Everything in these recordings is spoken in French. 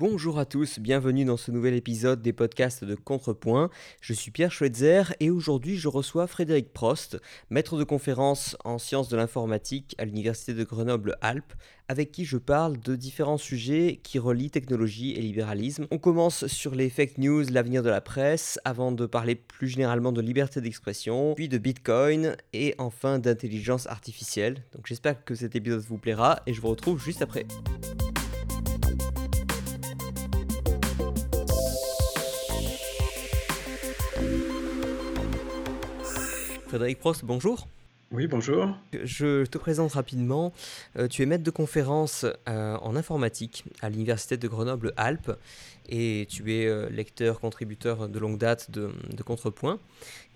Bonjour à tous, bienvenue dans ce nouvel épisode des podcasts de Contrepoint. Je suis Pierre Schweitzer et aujourd'hui je reçois Frédéric Prost, maître de conférence en sciences de l'informatique à l'Université de Grenoble-Alpes, avec qui je parle de différents sujets qui relient technologie et libéralisme. On commence sur les fake news, l'avenir de la presse, avant de parler plus généralement de liberté d'expression, puis de Bitcoin et enfin d'intelligence artificielle. Donc j'espère que cet épisode vous plaira et je vous retrouve juste après. Frédéric Prost, bonjour. Oui, bonjour. Je te présente rapidement. Euh, tu es maître de conférence euh, en informatique à l'Université de Grenoble-Alpes et tu es euh, lecteur, contributeur de longue date de, de Contrepoint.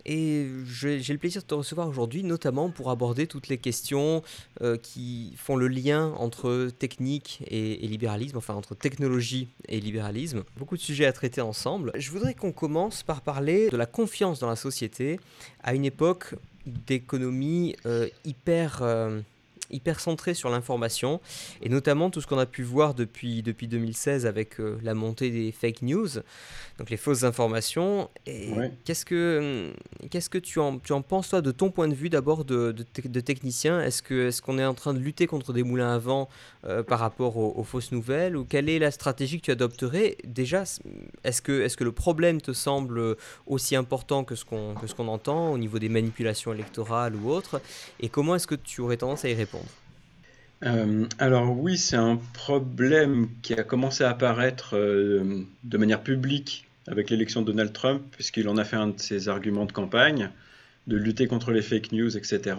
Et j'ai le plaisir de te recevoir aujourd'hui, notamment pour aborder toutes les questions euh, qui font le lien entre technique et, libéralisme, enfin entre technologie et libéralisme. Beaucoup de sujets à traiter ensemble. Je voudrais qu'on commence par parler de la confiance dans la société à une époque d'économie euh, hyper... Euh, hyper centré sur l'information, et notamment tout ce qu'on a pu voir depuis, depuis 2016 avec euh, la montée des fake news, donc les fausses informations. Et qu'est-ce que, hum, qu'est-ce que tu, en, tu en penses, toi, de ton point de vue d'abord de, de, technicien? Est-ce, que, est-ce qu'on est en train de lutter contre des moulins à vent euh, par rapport aux, fausses nouvelles? Ou quelle est la stratégie que tu adopterais? Déjà, est-ce que, est-ce que le problème te semble aussi important que ce, qu'on, que ce qu'on entend au niveau des manipulations électorales ou autres? Et comment est-ce que tu aurais tendance à y répondre? Euh, alors oui, c'est un problème qui a commencé à apparaître euh, de manière publique avec l'élection de Donald Trump, puisqu'il en a fait un de ses arguments de campagne, de lutter contre les fake news, etc.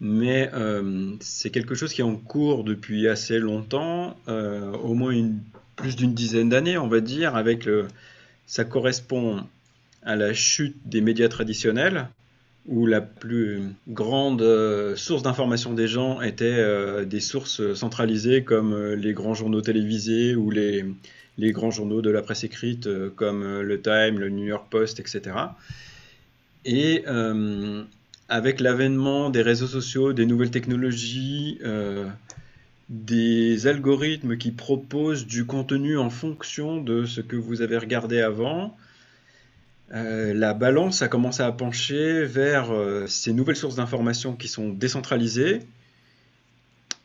Mais euh, c'est quelque chose qui est en cours depuis assez longtemps, au moins plus d'une dizaine d'années, on va dire, avec ça correspond à la chute des médias traditionnels, où la plus grande euh, source d'information des gens était euh, des sources centralisées comme euh, les grands journaux télévisés ou les, les grands journaux de la presse écrite comme le Time, le New York Post, etc. Et avec l'avènement des réseaux sociaux, des nouvelles technologies, des algorithmes qui proposent du contenu en fonction de ce que vous avez regardé avant, euh, la balance a commencé à pencher vers euh, ces nouvelles sources d'informations qui sont décentralisées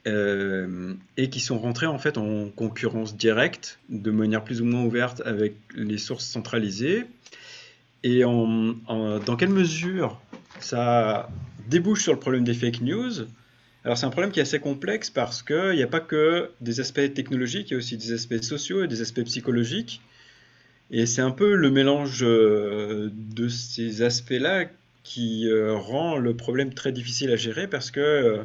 euh, et qui sont rentrées en fait en concurrence directe, de manière plus ou moins ouverte avec les sources centralisées. Et dans quelle mesure ça débouche sur le problème des fake news? Alors c'est un problème qui est assez complexe parce qu'il n'y a pas que des aspects technologiques, il y a aussi des aspects sociaux et des aspects psychologiques. Et c'est un peu le mélange euh, de ces aspects-là qui euh, rend le problème très difficile à gérer parce que euh,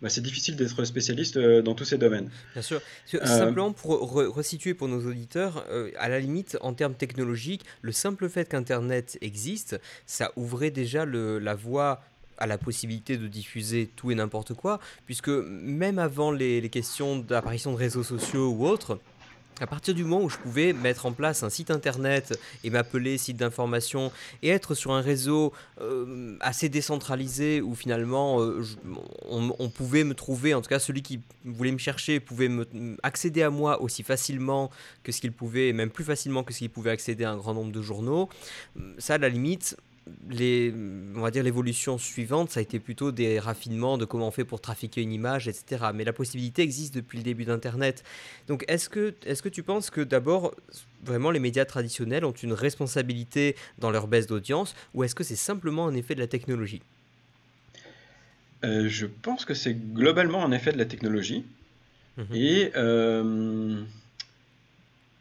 bah, c'est difficile d'être spécialiste dans tous ces domaines. Bien sûr. Simplement pour resituer pour nos auditeurs, à la limite, en termes technologiques, le simple fait qu'Internet existe, ça ouvrait déjà le, la voie à la possibilité de diffuser tout et n'importe quoi, puisque même avant les, les questions d'apparition de réseaux sociaux ou autres, à partir du moment où je pouvais mettre en place un site internet et m'appeler site d'information et être sur un réseau euh, assez décentralisé où finalement euh, on, pouvait me trouver, en tout cas celui qui voulait me chercher pouvait me, accéder à moi aussi facilement que ce qu'il pouvait, même plus facilement que ce qu'il pouvait accéder à un grand nombre de journaux, ça à la limite les, on va dire l'évolution suivante, ça a été plutôt des raffinements de comment on fait pour trafiquer une image, etc. Mais la possibilité existe depuis le début d'Internet. Donc est-ce que, est que tu penses que d'abord, vraiment les médias traditionnels ont une responsabilité dans leur baisse d'audience, ou est-ce que c'est simplement un effet de la technologie? Euh, Je pense que c'est globalement un effet de la technologie. Mhm. Et euh,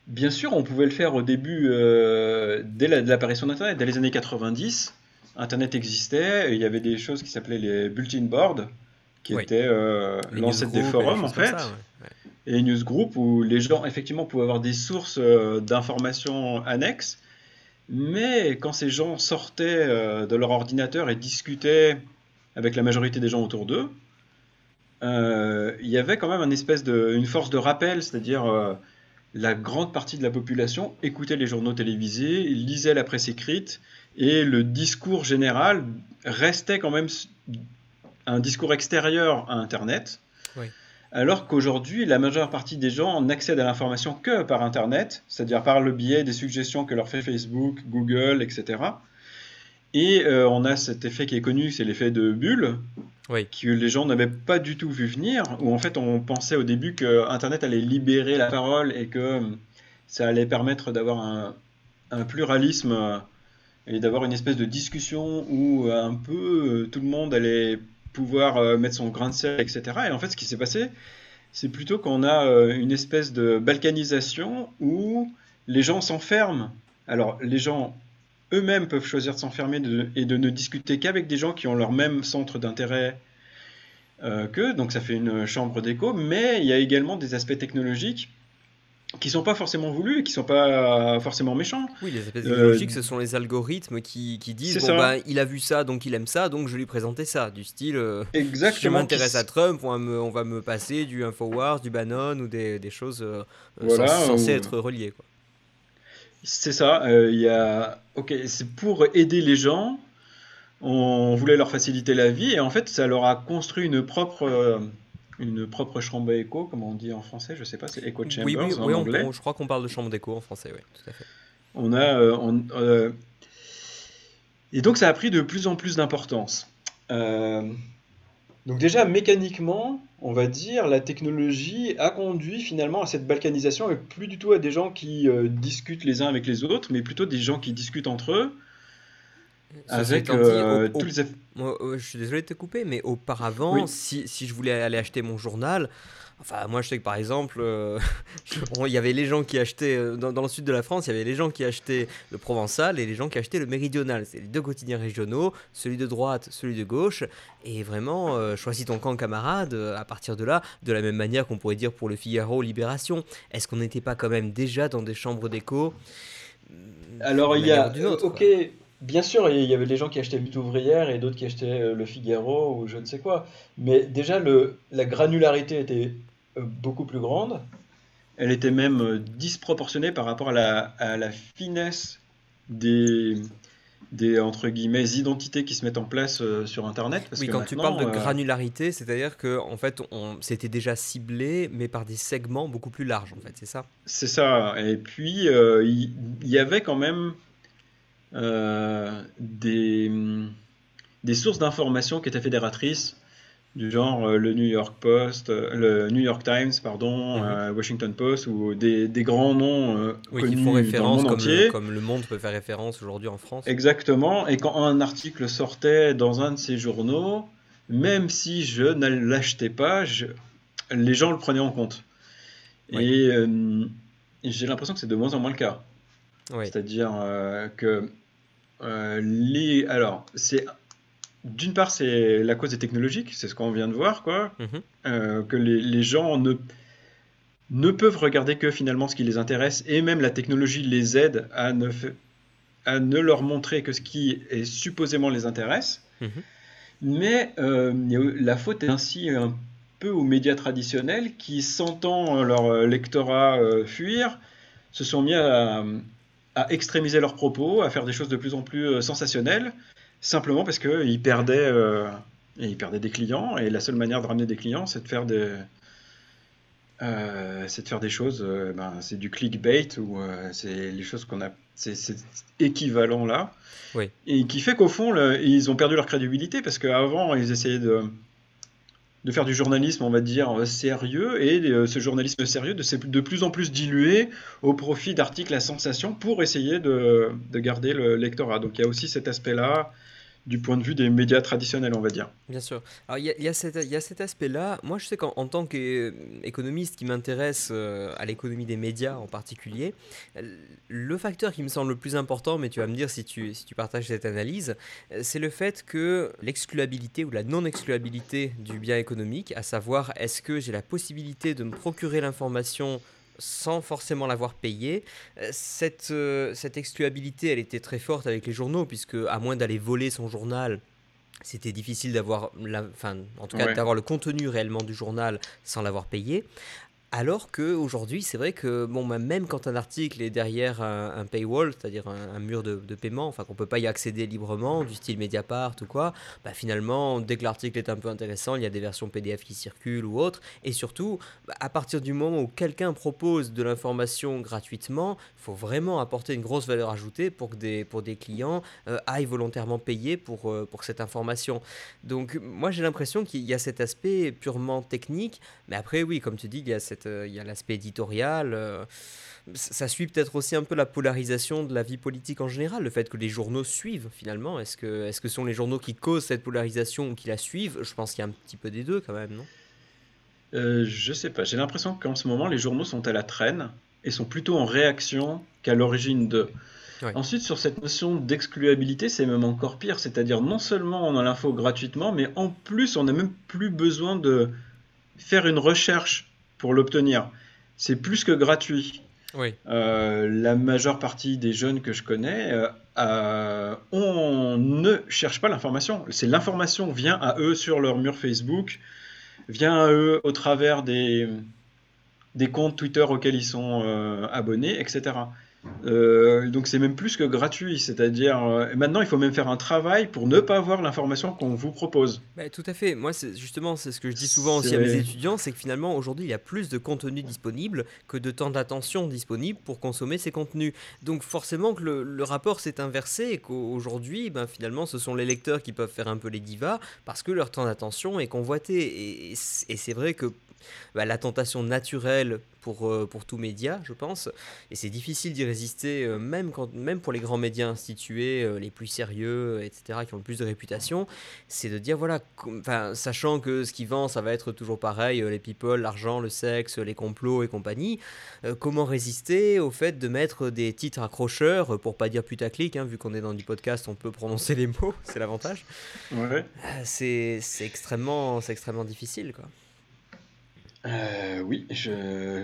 Bien sûr, on pouvait le faire au début, euh, dès l'apparition d'Internet, dès les années 90. Internet existait, il y avait des choses qui s'appelaient les bulletin boards, qui étaient euh, l'ancêtre des forums en fait, et les newsgroups où les gens effectivement pouvaient avoir des sources euh, d'informations annexes. Mais quand ces gens sortaient de leur ordinateur et discutaient avec la majorité des gens autour d'eux, il y avait quand même une espèce de, une force de rappel, c'est-à-dire la grande partie de la population écoutait les journaux télévisés, lisait la presse écrite, et le discours général restait quand même un discours extérieur à Internet. alors qu'aujourd'hui, la majeure partie des gens n'accèdent à l'information que par Internet, c'est-à-dire par le biais des suggestions que leur fait Facebook, Google, etc. Et euh, on a cet effet qui est connu, c'est l'effet de bulle, que les gens n'avaient pas du tout vu venir, où en fait on pensait au début que Internet allait libérer la parole et que ça allait permettre d'avoir un, un, pluralisme euh, et d'avoir une espèce de discussion où un peu euh, tout le monde allait pouvoir euh, mettre son grain de sel, etc. Et en fait, ce qui s'est passé, c'est plutôt qu'on a euh, une espèce de balkanisation où les gens s'enferment. Alors, les gens eux-mêmes peuvent choisir de s'enfermer et de ne discuter qu'avec des gens qui ont leur même centre d'intérêt euh, qu'eux, donc ça fait une chambre d'écho, mais il y a également des aspects technologiques qui sont pas forcément voulus et qui sont pas forcément méchants. Oui, les aspects technologiques, ce sont les algorithmes qui, qui disent bon, bah, il a vu ça, donc il aime ça, donc je lui présenter ça. Du style, euh, Exactement, je m'intéresse à Trump, on va, me, on va me passer du Infowars, du Bannon ou des, des choses euh, censées être reliées. C'est ça. Euh, il y a... Ok, c'est pour aider les gens. On voulait leur faciliter la vie et en fait, ça leur a construit une propre une propre chambre d'écho, comme on dit en français, je sais pas, c'est echo chambers oui, oui, en anglais. je crois qu'on parle de chambre d'écho en français, oui, tout à fait. On a, euh, euh, et donc ça a pris de plus en plus d'importance. Euh, donc déjà mécaniquement, on va dire, la technologie a conduit finalement à cette balkanisation et plus du tout à des gens qui discutent les uns avec les autres, mais plutôt des gens qui discutent entre eux avec euh, tous les je suis désolé de te couper, mais auparavant, si, si, je voulais aller acheter mon journal, enfin moi je sais que par exemple, euh, il y avait les gens qui achetaient, euh, dans, le sud de la France, il y avait les gens qui achetaient le Provençal et les gens qui achetaient le Méridional. C'est les deux quotidiens régionaux, celui de droite, celui de gauche, et vraiment, choisis ton camp camarade à partir de là, de la même manière qu'on pourrait dire pour le Figaro, Libération. Est-ce qu'on n'était pas quand même déjà dans des chambres d'écho Alors il y a, ok... Bien sûr, il y avait des gens qui achetaient Lutte ouvrière et d'autres qui achetaient euh, Le Figaro ou je ne sais quoi. Mais déjà, le, la granularité était euh, beaucoup plus grande. Elle était même euh, disproportionnée par rapport à la, à la finesse des, des entre guillemets identités qui se mettent en place sur Internet. oui, quand tu parles de granularité, c'est-à-dire que en fait, on c'était déjà ciblé, mais par des segments beaucoup plus larges, en fait, c'est ça? C'est ça. Et puis il y, avait quand même des, des sources d'informations qui étaient fédératrices du genre euh, le New York Post, euh, le New York Times, pardon, mhm. Washington Post, ou des, des grands noms qui font référence dans le monde comme, entier. Le, comme Le Monde peut faire référence aujourd'hui en France. Exactement. Et quand un article sortait dans un de ces journaux, même si je ne l'achetais pas, je, les gens le prenaient en compte. Et j'ai l'impression que c'est de moins en moins le cas. C'est-à-dire que euh, les, alors, c'est d'une part, c'est la cause des technologiques, c'est ce qu'on vient de voir, quoi. Mhm. Euh, que les, les, gens ne, ne peuvent regarder que finalement ce qui les intéresse, et même la technologie les aide à ne, à ne leur montrer que ce qui est supposément les intéresse. Mhm. Mais euh, la faute est ainsi un peu aux médias traditionnels qui, sentant leur lectorat fuir, se sont mis à, à extrémiser leurs propos, à faire des choses de plus en plus euh, sensationnelles, simplement parce qu'ils perdaient, euh, ils perdaient des clients, et la seule manière de ramener des clients, c'est de faire des, euh, c'est de faire des choses, ben, c'est du clickbait, ou c'est les choses qu'on a, c'est équivalent là, oui. et qui fait qu'au fond, ils ont perdu leur crédibilité, parce qu'avant, ils essayaient de de faire du journalisme, on va dire, euh, sérieux, et euh, ce journalisme sérieux de, de plus en plus dilué au profit d'articles à sensation pour essayer de, de garder le lectorat. Donc il y a aussi cet aspect-là du point de vue des médias traditionnels, on va dire. Bien sûr. Alors, il y a, cet aspect-là. Moi, je sais qu'en tant qu'économiste qui m'intéresse euh, à l'économie des médias en particulier, le facteur qui me semble le plus important, mais tu vas me dire si tu, si tu partages cette analyse, c'est le fait que l'excluabilité ou la non-excluabilité du bien économique, à savoir est-ce que j'ai la possibilité de me procurer l'information sans forcément l'avoir payé. Euh, cette, euh, cette excluabilité, elle était très forte avec les journaux, puisque à moins d'aller voler son journal, c'était difficile d'avoir, enfin, en tout cas, d'avoir le contenu réellement du journal sans l'avoir payé. Alors qu'aujourd'hui, c'est vrai que bon, bah, même quand un article est derrière un, paywall, c'est-à-dire un, mur de, paiement, enfin qu'on peut pas y accéder librement, du style Mediapart ou quoi, bah, finalement, dès que l'article est un peu intéressant, il y a des versions PDF qui circulent ou autres. Et surtout, bah, à partir du moment où quelqu'un propose de l'information gratuitement, il faut vraiment apporter une grosse valeur ajoutée pour que des, pour des clients euh, aillent volontairement payer pour, euh, pour cette information. Donc moi j'ai l'impression qu'il y a cet aspect purement technique, mais après oui, comme tu dis, il y a, cette, euh, il y a l'aspect éditorial. ça suit peut-être aussi un peu la polarisation de la vie politique en général, le fait que les journaux suivent finalement. Est-ce que, ce sont les journaux qui causent cette polarisation ou qui la suivent? Je pense qu'il y a un petit peu des deux quand même, non? Euh, je sais pas. J'ai l'impression qu'en ce moment, les journaux sont à la traîne et sont plutôt en réaction qu'à l'origine de. Ensuite, sur cette notion d'excluabilité, c'est même encore pire. C'est-à-dire, non seulement on a l'info gratuitement, mais en plus, on n'a même plus besoin de faire une recherche pour l'obtenir. C'est plus que gratuit. Euh, la majeure partie des jeunes que je connais, euh, on ne cherche pas l'information. C'est l'information vient à eux sur leur mur Facebook, vient à eux au travers des, des comptes Twitter auxquels ils sont euh, abonnés, etc. Euh, donc c'est même plus que gratuit, c'est-à-dire euh, maintenant il faut même faire un travail pour ne pas avoir l'information qu'on vous propose. Bah, tout à fait, moi c'est justement c'est ce que je dis souvent aussi à mes étudiants, c'est que finalement aujourd'hui il y a plus de contenu disponible que de temps d'attention disponible pour consommer ces contenus. Donc forcément que le, rapport s'est inversé et qu'aujourd'hui ben, finalement ce sont les lecteurs qui peuvent faire un peu les divas parce que leur temps d'attention est convoité. et c'est vrai que bah, la tentation naturelle pour, euh, pour tout média, je pense. Et c'est difficile d'y résister, euh, même, quand, même pour les grands médias institués, euh, les plus sérieux, etc., qui ont le plus de réputation. C'est de dire, voilà, sachant que ce qui vend, ça va être toujours pareil, les people, l'argent, le sexe, les complots et compagnie, comment résister au fait de mettre des titres accrocheurs, pour pas dire putaclic, hein, vu qu'on est dans du podcast, on peut prononcer les mots, c'est l'avantage. Ouais. c'est extrêmement, extrêmement difficile, quoi. Euh, oui, je,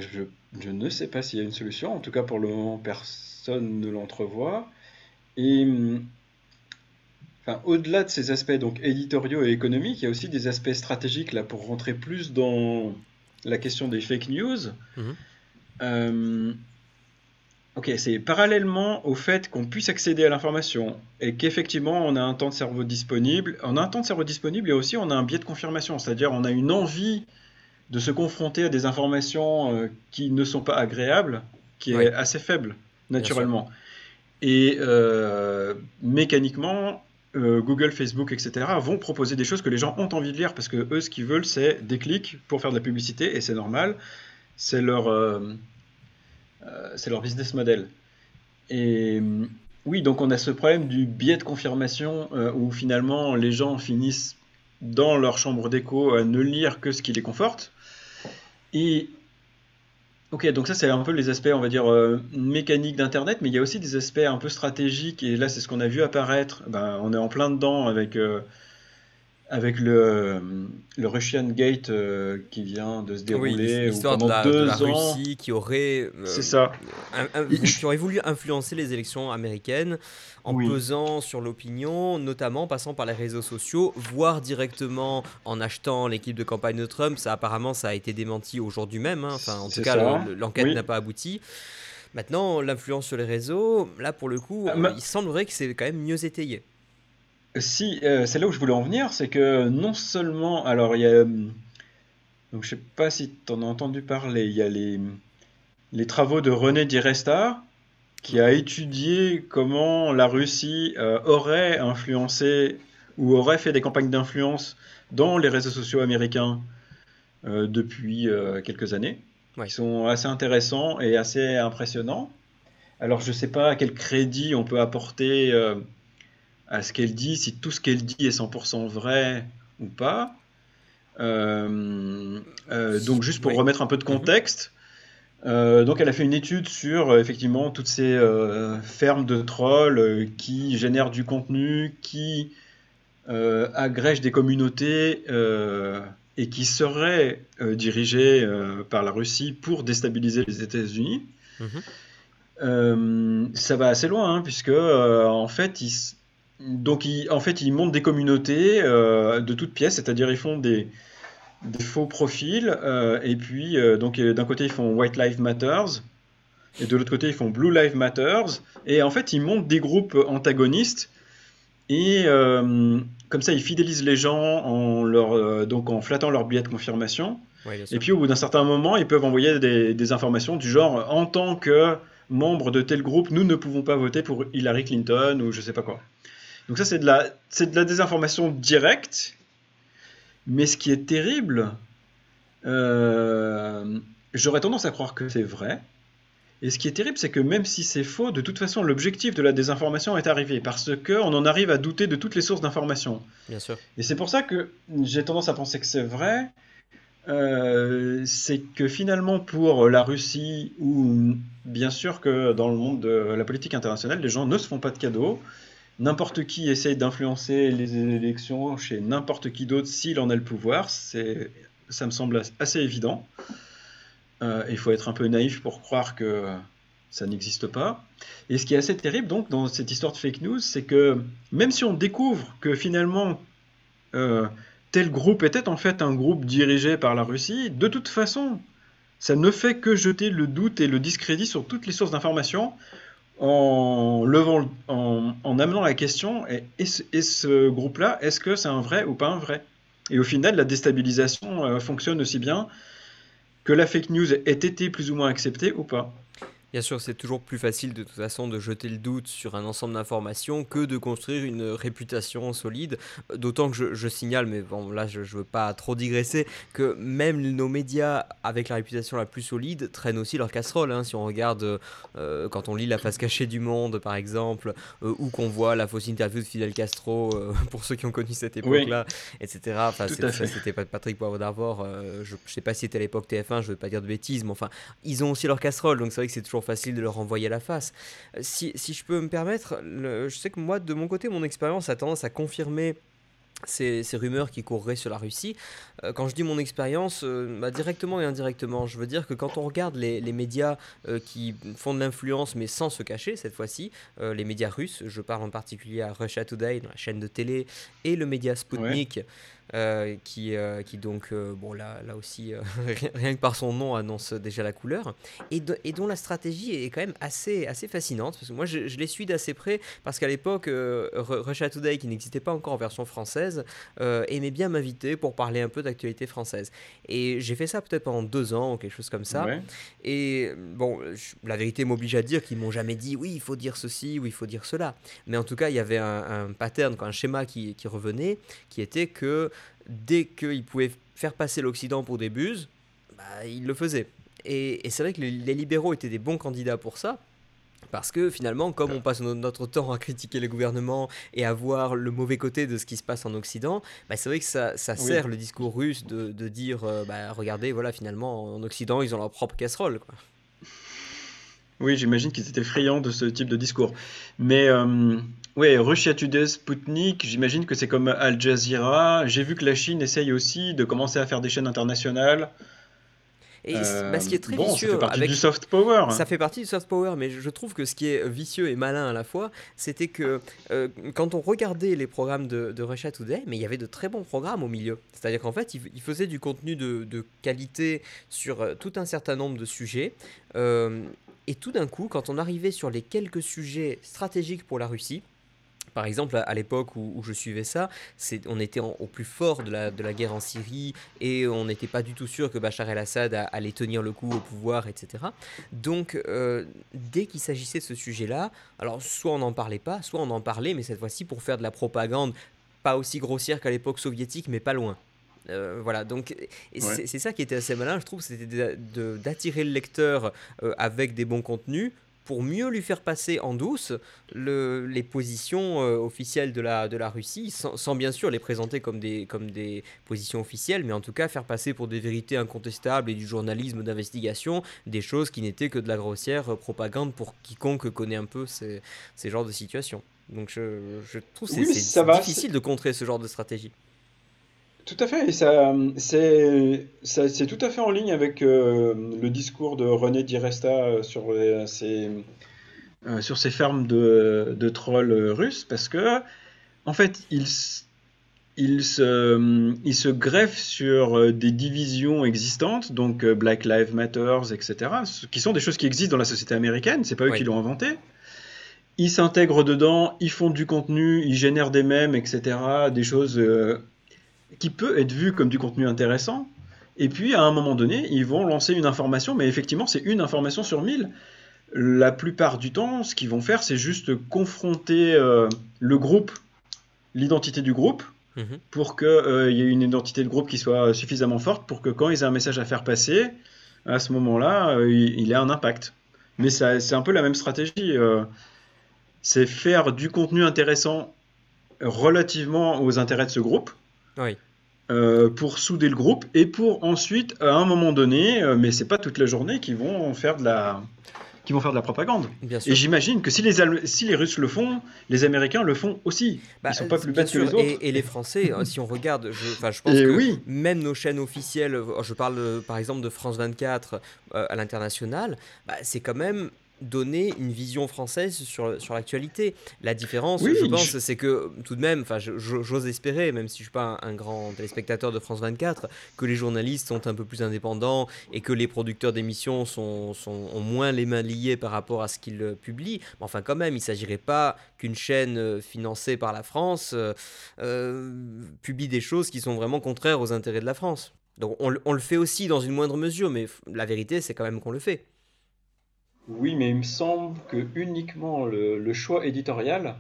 je, ne sais pas s'il y a une solution. En tout cas, pour le moment, personne ne l'entrevoit. Et enfin, au-delà de ces aspects donc éditoriaux et économiques, il y a aussi des aspects stratégiques là pour rentrer plus dans la question des fake news. Mhm. Euh, ok, c'est parallèlement au fait qu'on puisse accéder à l'information et qu'effectivement on a un temps de cerveau disponible. On a un temps de cerveau disponible et aussi on a un biais de confirmation, c'est-à-dire on a une envie de se confronter à des informations euh, qui ne sont pas agréables, qui est assez faible, naturellement. Et euh, mécaniquement, euh, Google, Facebook, etc. vont proposer des choses que les gens ont envie de lire parce que eux, ce qu'ils veulent, c'est des clics pour faire de la publicité et c'est normal. C'est leur, c'est leur business model. Et oui, donc on a ce problème du biais de confirmation où finalement les gens finissent dans leur chambre d'écho à ne lire que ce qui les conforte. Et ok, donc ça c'est un peu les aspects, on va dire, euh, mécaniques d'Internet, mais il y a aussi des aspects un peu stratégiques, et là c'est ce qu'on a vu apparaître, ben, on est en plein dedans avec, euh, avec le, le Russian Gate euh, qui vient de se dérouler oui, pendant de la, deux de la ans. Russie qui aurait, c'est ça. qui aurait voulu influencer les élections américaines en pesant sur l'opinion, notamment passant par les réseaux sociaux, voire directement en achetant l'équipe de campagne de Trump. Ça, apparemment, ça a été démenti aujourd'hui même. Hein. Enfin, en tout cas, l'enquête n'a pas abouti. Maintenant, l'influence sur les réseaux, là, pour le coup, ah, il semblerait que c'est quand même mieux étayé. Si, euh, c'est là où je voulais en venir, c'est que non seulement, alors il y a, euh, donc je sais pas si tu en as entendu parler, il y a les, les travaux de René Diresta, qui a étudié comment la Russie euh, aurait influencé ou aurait fait des campagnes d'influence dans les réseaux sociaux américains euh, depuis quelques années, qui sont assez intéressants et assez impressionnants. Alors je ne sais pas à quel crédit on peut apporter à ce qu'elle dit, si tout ce qu'elle dit est 100% vrai ou pas. donc juste pour remettre un peu de mhm. contexte, euh, donc elle a fait une étude sur euh, effectivement toutes ces euh, fermes de trolls qui génèrent du contenu, qui agrègent des communautés et qui seraient dirigées par la Russie pour déstabiliser les États-Unis. Mhm. ça va assez loin, hein, puisque en fait, ils, donc en fait, ils montent des communautés de toutes pièces, c'est-à-dire ils font des, des faux profils, et puis donc d'un côté ils font White Lives Matters, et de l'autre côté ils font Blue Lives Matters, et en fait ils montent des groupes antagonistes, et comme ça ils fidélisent les gens en, leur, donc en flattant leur billet de confirmation. et puis au bout d'un certain moment, ils peuvent envoyer des, des, informations du genre en tant que membre de tel groupe, nous ne pouvons pas voter pour Hillary Clinton ou je sais pas quoi. Donc ça, c'est de, la, de la désinformation directe. Mais ce qui est terrible, euh, j'aurais tendance à croire que c'est vrai. Et ce qui est terrible, c'est que même si c'est faux, de toute façon, l'objectif de la désinformation est arrivé, parce qu'on en arrive à douter de toutes les sources d'information. Bien sûr. Et c'est pour ça que j'ai tendance à penser que c'est vrai. Euh, c'est que finalement, pour la Russie, ou bien sûr que dans le monde de la politique internationale, les gens ne se font pas de cadeaux n'importe qui essaye d'influencer les élections chez n'importe qui d'autre s'il en a le pouvoir. C'est, ça me semble assez évident. Euh, il faut être un peu naïf pour croire que ça n'existe pas. Et ce qui est assez terrible donc dans cette histoire de fake news, c'est que même si on découvre que finalement euh, tel groupe était en fait un groupe dirigé par la Russie, de toute façon, ça ne fait que jeter le doute et le discrédit sur toutes les sources d'information en, levant, en, amenant la question et, ce, groupe-là, est-ce que c'est un vrai ou pas un vrai? Et au final, la déstabilisation euh, fonctionne aussi bien que la fake news ait été plus ou moins acceptée ou pas. Bien sûr, c'est toujours plus facile de toute façon de jeter le doute sur un ensemble d'informations que de construire une réputation solide. D'autant que je, signale, mais bon là je ne veux pas trop digresser, que même nos médias avec la réputation la plus solide traînent aussi leur casserole. Hein. Si on regarde, euh, quand on lit La face cachée du monde par exemple, euh, ou qu'on voit la fausse interview de Fidel Castro, euh, pour ceux qui ont connu cette époque-là, etc. Enfin, c'était Patrick Poivre d'Arvor, je ne sais pas si c'était à l'époque TF1, je ne veux pas dire de bêtises, mais enfin, ils ont aussi leur casserole, donc c'est vrai que c'est toujours facile de leur envoyer la face. Euh, si, si je peux me permettre, je sais que moi, de mon côté, mon expérience a tendance à confirmer ces, ces, rumeurs qui courraient sur la Russie. Euh, quand je dis mon expérience, euh, bah, directement et indirectement, je veux dire que quand on regarde les, les médias qui font de l'influence, mais sans se cacher cette fois-ci, les médias russes, je parle en particulier à Russia Today, la chaîne de télé, et le média Sputnik. Euh, qui, euh, qui donc, euh, bon là, là aussi, rien que par son nom annonce déjà la couleur, et, et, dont la stratégie est quand même assez, assez fascinante, parce que moi je, je les suis d'assez près, parce qu'à l'époque, Russia Today, qui n'existait pas encore en version française, aimait bien m'inviter pour parler un peu d'actualité française. Et j'ai fait ça peut-être pendant deux ans, ou quelque chose comme ça, et bon, la vérité m'oblige à dire qu'ils m'ont jamais dit, oui, il faut dire ceci, ou il faut dire cela, mais en tout cas, il y avait un, un pattern, un schéma qui, qui revenait, qui était que dès qu'il pouvait faire passer l'Occident pour des buses, bah, il le faisait. Et, c'est vrai que les, libéraux étaient des bons candidats pour ça. Parce que finalement, comme on passe notre temps à critiquer les gouvernements et à voir le mauvais côté de ce qui se passe en Occident, bah, c'est vrai que ça, sert le discours russe de, dire euh, bah, regardez, voilà, finalement, en Occident, ils ont leur propre casserole. Oui, j'imagine qu'ils étaient friands de ce type de discours. Mais euh, oui, Russia Today, Sputnik, j'imagine que c'est comme Al Jazeera. J'ai vu que la Chine essaye aussi de commencer à faire des chaînes internationales. Et bah, ce qui est très bon, vicieux, ça fait partie du soft power. Ça fait partie du soft power, mais je trouve que ce qui est vicieux et malin à la fois, c'était que euh, quand on regardait les programmes de, de, Russia Today, mais il y avait de très bons programmes au milieu. C'est-à-dire qu'en fait, ils, faisaient du contenu de, de, qualité sur euh, tout un certain nombre de sujets. Euh, et tout d'un coup, quand on arrivait sur les quelques sujets stratégiques pour la Russie, par exemple, à, l'époque où, je suivais ça, on était au plus fort de la, de la, guerre en Syrie et on n'était pas du tout sûr que Bachar el-Assad allait tenir le coup au pouvoir, etc. Donc, euh, dès qu'il s'agissait de ce sujet-là, alors soit on n'en parlait pas, soit on en parlait, mais cette fois-ci pour faire de la propagande pas aussi grossière qu'à l'époque soviétique, mais pas loin. Euh, voilà, donc c'est ça qui était assez malin, je trouve, c'était d'attirer le lecteur euh, avec des bons contenus pour mieux lui faire passer en douce le, les positions euh, officielles de la, de la Russie, sans, bien sûr les présenter comme des, comme des positions officielles, mais en tout cas faire passer pour des vérités incontestables et du journalisme d'investigation, des choses qui n'étaient que de la grossière propagande pour quiconque connaît un peu ces, ces genres de situations. Donc je, je trouve que c'est difficile de contrer ce genre de stratégie. Tout à fait, et ça, c'est, c'est tout à fait en ligne avec euh, le discours de René Diresta sur ces, euh, sur fermes de, de trolls russes, parce que, en fait, il, il se, il se greffe sur euh, des divisions existantes, donc euh, Black Lives Matter, etc., qui sont des choses qui existent dans la société américaine, c'est pas eux qui l'ont inventé. Ils s'intègrent dedans, ils font du contenu, ils génèrent des mèmes, etc., des choses euh, qui peuvent être vues comme du contenu intéressant. Et puis, à un moment donné, ils vont lancer une information, mais effectivement, c'est une information sur mille. La plupart du temps, ce qu'ils vont faire, c'est juste confronter le groupe, l'identité du groupe, Mhm. pour qu'il euh, y ait une identité de groupe qui soit suffisamment forte pour que quand ils aient un message à faire passer, à ce moment-là, euh, il, ait un impact. Mais c'est un peu la même stratégie. Euh, c'est faire du contenu intéressant relativement aux intérêts de ce groupe. Pour souder le groupe et pour ensuite, à un moment donné, mais c'est pas toute la journée, qu'ils vont faire de la, qui vont faire de la propagande. Et j'imagine que si les, si les Russes le font, les Américains le font aussi. Bah, Ils sont pas plus bêtes que les autres. Et, les Français, hein, si on regarde, je, je pense que oui. même nos chaînes officielles, je parle par exemple de France 24 euh, à l'international, bah, c'est quand même donner une vision française sur, sur l'actualité. La différence, je pense, c'est que tout de même, enfin, j'ose espérer, même si je suis pas un, grand téléspectateur de France 24, que les journalistes sont un peu plus indépendants et que les producteurs d'émissions sont, sont, ont moins les mains liées par rapport à ce qu'ils publient. Mais enfin, quand même, il ne s'agirait pas qu'une chaîne euh, financée par la France euh, euh, publie des choses qui sont vraiment contraires aux intérêts de la France. Donc on, on le fait aussi dans une moindre mesure, mais la vérité, c'est quand même qu'on le fait. Oui, mais il me semble que uniquement le, choix éditorial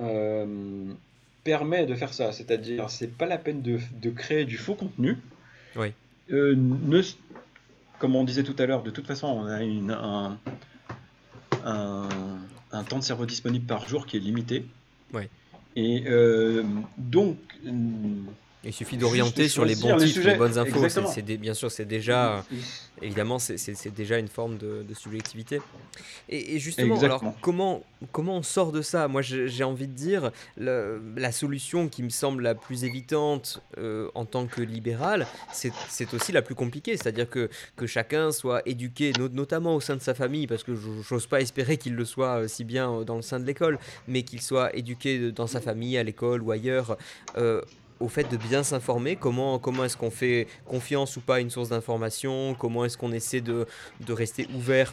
euh, permet de faire ça. C'est-à-dire, c'est pas la peine de, créer du faux contenu. Oui. Euh, comme on disait tout à l'heure, de toute façon, on a une, un, un, temps de cerveau disponible par jour qui est limité. Oui. Et euh, donc, il suffit d'orienter sur les bons titres, les, bonnes infos. C'est, bien sûr, c'est déjà, évidemment, c'est, déjà une forme de, subjectivité. Et, justement, alors comment, comment on sort de ça? Moi, j'ai envie de dire, la solution qui me semble la plus évitante euh, en tant que libéral, c'est, aussi la plus compliquée. C'est-à-dire que, que chacun soit éduqué, notamment au sein de sa famille, parce que je n'ose pas espérer qu'il le soit euh, si bien euh, dans le sein de l'école, mais qu'il soit éduqué dans sa famille, à l'école ou ailleurs au fait de bien s'informer, comment, comment est-ce qu'on fait confiance ou pas à une source d'information, comment est-ce qu'on essaie de, de rester ouvert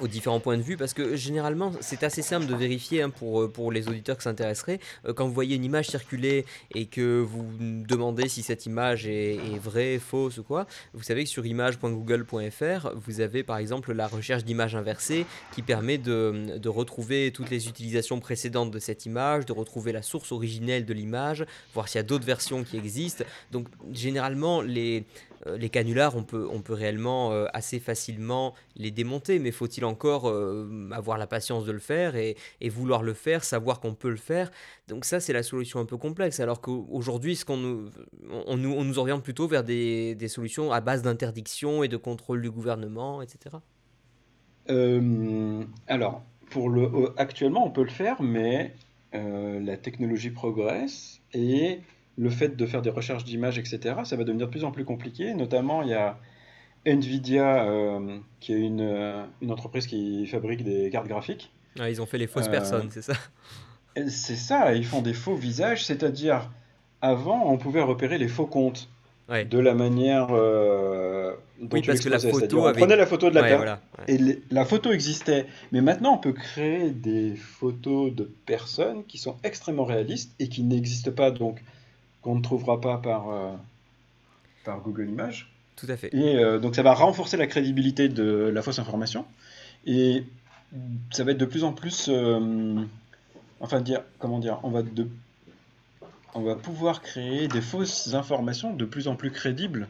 aux différents points de vue parce que généralement c'est assez simple de vérifier hein, pour, euh, pour les auditeurs qui s'intéresseraient euh, quand vous voyez une image circuler et que vous demandez si cette image est, vraie, fausse ou quoi vous savez que sur image.google.fr vous avez par exemple la recherche d'images inversées qui permet de, de, retrouver toutes les utilisations précédentes de cette image de retrouver la source originelle de l'image voir s'il y a d'autres versions qui existent. Donc généralement les les canulars, on peut, on peut réellement euh, assez facilement les démonter, mais faut-il encore euh, avoir la patience de le faire et, vouloir le faire, savoir qu'on peut le faire? Donc ça, c'est la solution un peu complexe, alors qu'aujourd'hui, ce qu'on nous, on, nous, oriente plutôt vers des, solutions à base d'interdiction et de contrôle du gouvernement, etc. alors, pour le, actuellement, on peut le faire, mais la technologie progresse et le fait de faire des recherches d'images, etc., ça va devenir de plus en plus compliqué. Notamment, il y a Nvidia, euh, qui est une, euh, une, entreprise qui fabrique des cartes graphiques. Ah, ils ont fait les fausses euh, personnes, c'est ça? C'est ça, ils font des faux visages, c'est-à-dire, avant, on pouvait repérer les faux comptes. De la manière dont oui, parce que la photo on prenait la photo de la personne et la photo existait. Mais maintenant, on peut créer des photos de personnes qui sont extrêmement réalistes et qui n'existent pas. Donc, qu'on ne trouvera pas par, euh, par Google Images. Tout à fait. Et euh, donc ça va renforcer la crédibilité de la fausse information. Et ça va être de plus en plus. Euh, enfin, dire, comment dire On va, de, on va pouvoir créer des fausses informations de plus en plus crédibles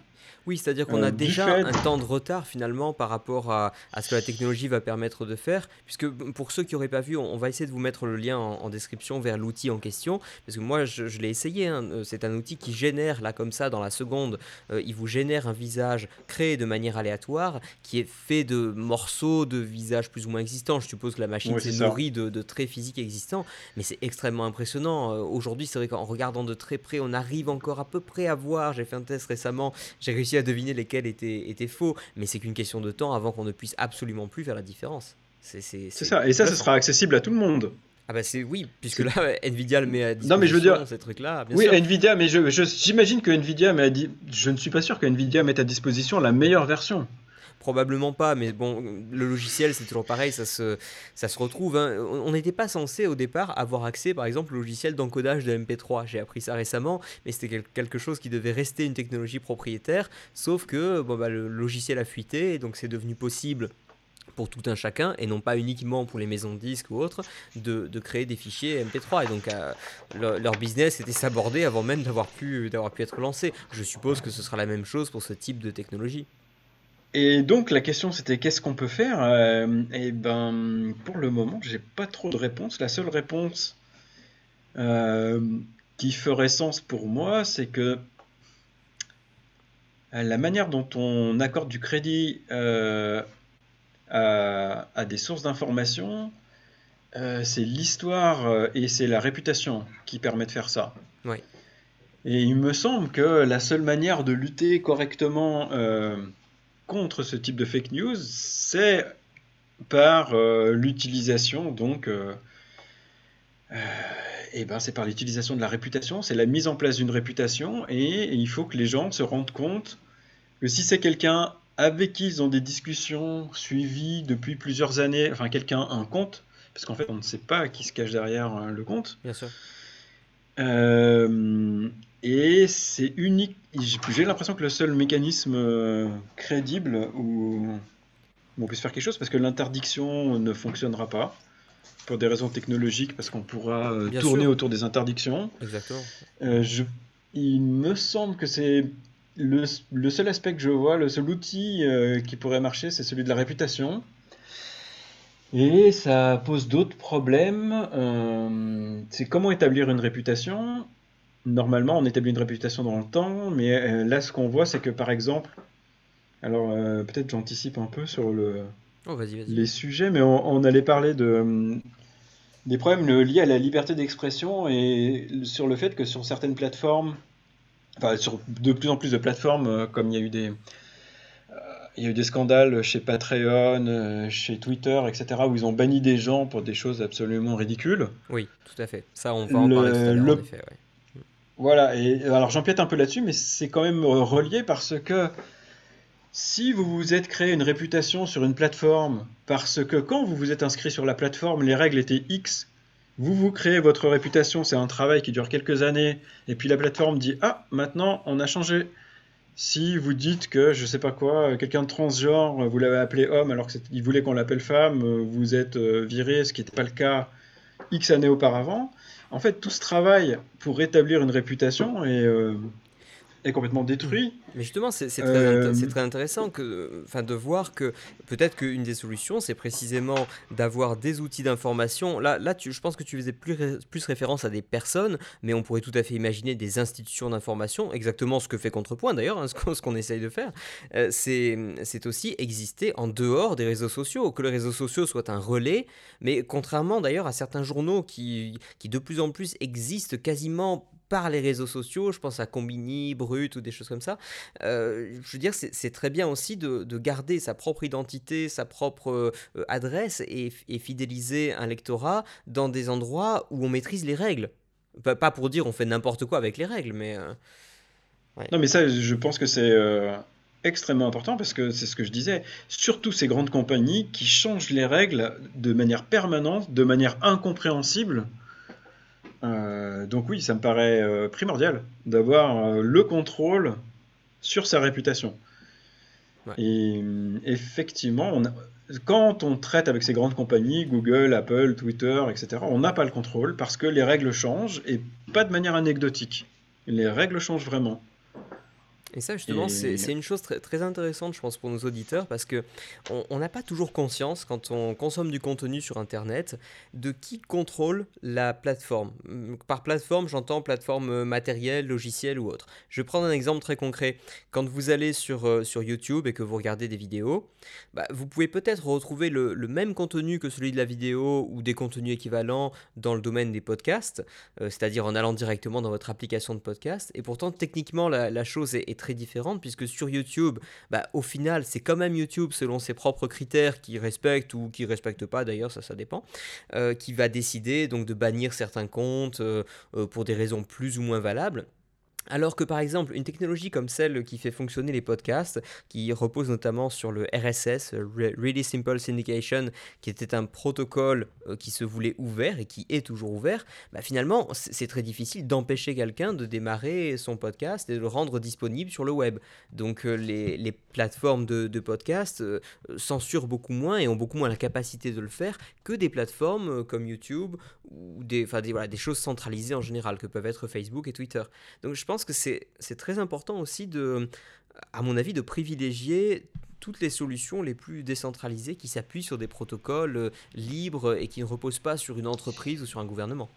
oui, c'est-à-dire qu'on a euh, déjà un temps de retard finalement par rapport à, ce que la technologie va permettre de faire. Puisque pour ceux qui n'auraient pas vu, on, va essayer de vous mettre le lien en, description vers l'outil en question. Parce que moi, je, l'ai essayé. Hein. Euh, c'est un outil qui génère, là comme ça, dans la seconde, euh, il vous génère un visage créé de manière aléatoire, qui est fait de morceaux de visages plus ou moins existants. Je suppose que la machine s'est nourrie de, de, traits physiques existants. Mais c'est extrêmement impressionnant. Aujourd'hui, c'est vrai qu'en regardant de très près, on arrive encore à peu près à voir. J'ai fait un test récemment. J'ai réussi à deviner lesquels étaient, étaient faux, mais c'est qu'une question de temps avant qu'on ne puisse absolument plus faire la différence. C'est ça, et ça, ce sera accessible à tout le monde. Ah bah c'est oui, puisque là Nvidia le met à disposition non, mais je veux dire, ces trucs-là. oui, Nvidia, mais j'imagine je, j'imagine que Nvidia m'a dit, je ne suis pas sûr que Nvidia mette à disposition la meilleure version. Probablement pas, mais bon, le logiciel, c'est toujours pareil, ça se, ça se retrouve. Hein. On n'était pas censé au départ avoir accès, par exemple, au logiciel d'encodage de MP3. J'ai appris ça récemment, mais c'était quelque chose qui devait rester une technologie propriétaire, sauf que bon, bah, le logiciel a fuité, et donc c'est devenu possible pour tout un chacun et non pas uniquement pour les maisons de disques ou autres de, de créer des fichiers MP3 et donc euh, leur, business était sabordé avant même d'avoir pu, d'avoir pu être lancé. Je suppose que ce sera la même chose pour ce type de technologie. Et donc la question c'était qu'est-ce qu'on peut faire Et euh, eh ben pour le moment j'ai pas trop de réponse. La seule réponse euh, qui ferait sens pour moi c'est que euh, la manière dont on accorde du crédit à, des sources d'information, c'est l'histoire et c'est la réputation qui permet de faire ça. Et il me semble que la seule manière de lutter correctement contre ce type de fake news, c'est par euh, l'utilisation donc euh, euh, eh ben c'est par l'utilisation de la réputation, c'est la mise en place d'une réputation et, il faut que les gens se rendent compte que si c'est quelqu'un avec qui ils ont des discussions suivies depuis plusieurs années, enfin quelqu'un un compte, parce qu'en fait on ne sait pas qui se cache derrière le compte. Bien sûr. Et c'est unique. J'ai l'impression que le seul mécanisme euh, crédible où on puisse faire quelque chose, parce que l'interdiction ne fonctionnera pas pour des raisons technologiques, parce qu'on pourra euh, tourner autour des interdictions. Exactement. Euh, je, il me semble que c'est le, le, seul aspect que je vois, le seul outil qui pourrait marcher, c'est celui de la réputation. Et ça pose d'autres problèmes. c'est comment établir une réputation normalement, on établit une réputation dans le temps, mais euh, là, ce qu'on voit, c'est que par exemple, alors euh, peut-être j'anticipe un peu sur le, oh, les sujets, mais on, allait parler de, euh, des problèmes liés à la liberté d'expression et sur le fait que sur certaines plateformes, enfin sur de plus en plus de plateformes, comme il y a eu des, il y a eu des scandales chez Patreon, chez Twitter, etc., où ils ont banni des gens pour des choses absolument ridicules. Oui, tout à fait. Ça, on va en parler tout à l'heure, en effet. Voilà, et alors j'empiète un peu là-dessus, mais c'est quand même relié parce que si vous vous êtes créé une réputation sur une plateforme, parce que quand vous vous êtes inscrit sur la plateforme, les règles étaient X, vous vous créez votre réputation, c'est un travail qui dure quelques années, et puis la plateforme dit Ah, maintenant on a changé. Si vous dites que, je sais pas quoi, quelqu'un de transgenre, vous l'avez appelé homme alors qu'il voulait qu'on l'appelle femme, vous êtes euh, viré, ce qui n'était pas le cas X années auparavant, en fait, tout ce travail pour rétablir une réputation est, euh, est complètement détruit. Mais justement, c'est très, intéressant que, de voir que peut-être qu'une des solutions, c'est précisément d'avoir des outils d'information. Là, là tu, je pense que tu faisais plus, plus référence à des personnes, mais on pourrait tout à fait imaginer des institutions d'information, exactement ce que fait Contrepoint d'ailleurs, hein, ce qu'on essaye de faire. Euh, c'est aussi exister en dehors des réseaux sociaux, que les réseaux sociaux soient un relais, mais contrairement d'ailleurs à certains journaux qui, qui de plus en plus existent quasiment par les réseaux sociaux, je pense à Combini, Brut ou des choses comme ça. Euh, je veux dire, c'est très bien aussi de, garder sa propre identité, sa propre euh, adresse et, fidéliser un lectorat dans des endroits où on maîtrise les règles. Pas, pour dire on fait n'importe quoi avec les règles, mais... Euh, non, mais ça, je pense que c'est extrêmement important parce que c'est ce que je disais. Surtout ces grandes compagnies qui changent les règles de manière permanente, de manière incompréhensible. Euh, donc oui, ça me paraît euh, primordial d'avoir euh, le contrôle sur sa réputation. Et effectivement, quand on traite avec ces grandes compagnies, Google, Apple, Twitter, etc., on n'a pas le contrôle parce que les règles changent et pas de manière anecdotique. Les règles changent vraiment. Et ça, justement, c'est une chose très, très, intéressante, je pense, pour nos auditeurs, parce que on n'a pas toujours conscience, quand on consomme du contenu sur Internet, de qui contrôle la plateforme. Par plateforme, j'entends plateforme matérielle, logicielle ou autre. Je vais prendre un exemple très concret. Quand vous allez sur, euh, sur YouTube et que vous regardez des vidéos, bah, vous pouvez peut-être retrouver le, le, même contenu que celui de la vidéo ou des contenus équivalents dans le domaine des podcasts, euh, c'est-à-dire en allant directement dans votre application de podcast. Et pourtant, techniquement, la, la chose est, est très différente, puisque sur YouTube, bah, au final, c'est quand même YouTube, selon ses propres critères, qui respecte ou qui respecte pas, d'ailleurs, ça, ça dépend, euh, qui va décider donc de bannir certains comptes euh, pour des raisons plus ou moins valables. Alors que par exemple, une technologie comme celle qui fait fonctionner les podcasts, qui repose notamment sur le RSS, Really Simple Syndication, qui était un protocole euh, qui se voulait ouvert et qui est toujours ouvert, bah finalement, c'est très difficile d'empêcher quelqu'un de démarrer son podcast et de le rendre disponible sur le web. Donc euh, les, plateformes de, de podcast euh, censurent beaucoup moins et ont beaucoup moins la capacité de le faire que des plateformes comme YouTube ou des, des, voilà, des choses centralisées en général que peuvent être Facebook et Twitter. Donc je pense que c'est très important aussi de, à mon avis, de privilégier toutes les solutions les plus décentralisées qui s'appuient sur des protocoles euh, libres et qui ne reposent pas sur une entreprise ou sur un gouvernement.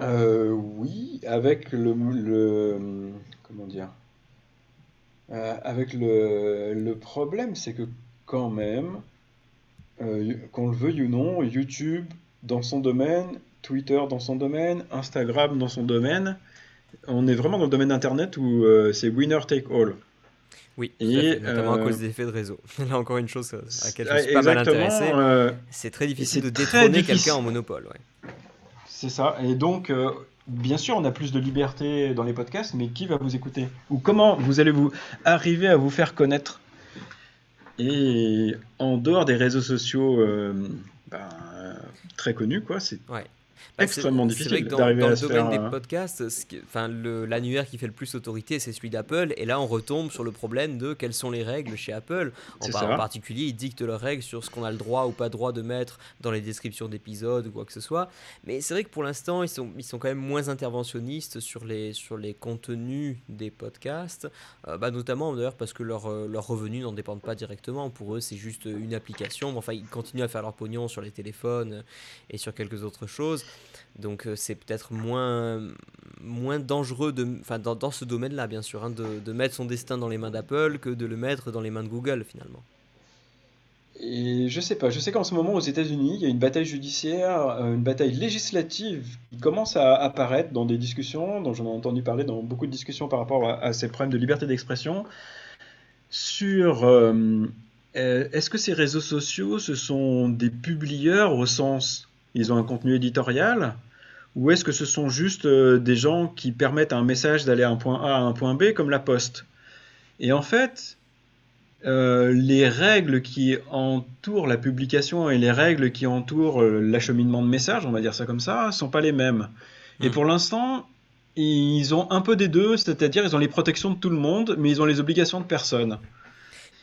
Euh, oui, avec le, comment dire, euh, avec le, le problème, c'est que quand même, qu'on le veuille ou non, YouTube dans son domaine, Twitter dans son domaine, Instagram dans son domaine, on est vraiment dans le domaine d'Internet où euh, c'est winner take all. Oui, et, notamment à cause euh, des effets de réseau. Là encore une chose à laquelle je suis pas mal intéressé. Euh, c'est très difficile de détrôner quelqu'un en monopole. C'est ça. Et donc, bien sûr, on a plus de liberté dans les podcasts, mais qui va vous écouter? Ou comment vous allez vous arriver à vous faire connaître? Et en dehors des réseaux sociaux ben, très connus, quoi, c'est ouais. Bah, extrêmement difficile d'arriver dans, à le domaine faire, des podcasts, enfin l'annuaire qui fait le plus autorité, c'est celui d'Apple. Et là, on retombe sur le problème de quelles sont les règles chez Apple. En, en particulier, ils dictent leurs règles sur ce qu'on a le droit ou pas droit de mettre dans les descriptions d'épisodes ou quoi que ce soit. Mais c'est vrai que pour l'instant, ils sont, ils sont quand même moins interventionnistes sur les, sur les contenus des podcasts, euh, bah, notamment d'ailleurs parce que leurs leur euh, revenus n'en dépendent pas directement. Pour eux, c'est juste une application. Enfin, ils continuent à faire leur pognon sur les téléphones et sur quelques autres choses. Donc euh, c'est peut-être moins, moins dangereux de, dans, dans ce domaine-là, bien sûr, hein, de, de, mettre son destin dans les mains d'Apple que de le mettre dans les mains de Google, finalement. Et je sais pas, je sais qu'en ce moment aux États-Unis, il y a une bataille judiciaire, euh, une bataille législative qui commence à apparaître dans des discussions, dont j'en ai entendu parler dans beaucoup de discussions par rapport à, ces problèmes de liberté d'expression, sur euh, est-ce que ces réseaux sociaux, ce sont des publieurs au sens ils ont un contenu éditorial ou est-ce que ce sont juste euh, des gens qui permettent à un message d'aller à un point A à un point B comme la poste? Et en fait, euh, les règles qui entourent la publication et les règles qui entourent euh, l'acheminement de messages, on va dire ça comme ça, sont pas les mêmes. Et hmm. pour l'instant, ils ont un peu des deux, c'est-à-dire ils ont les protections de tout le monde, mais ils ont les obligations de personne.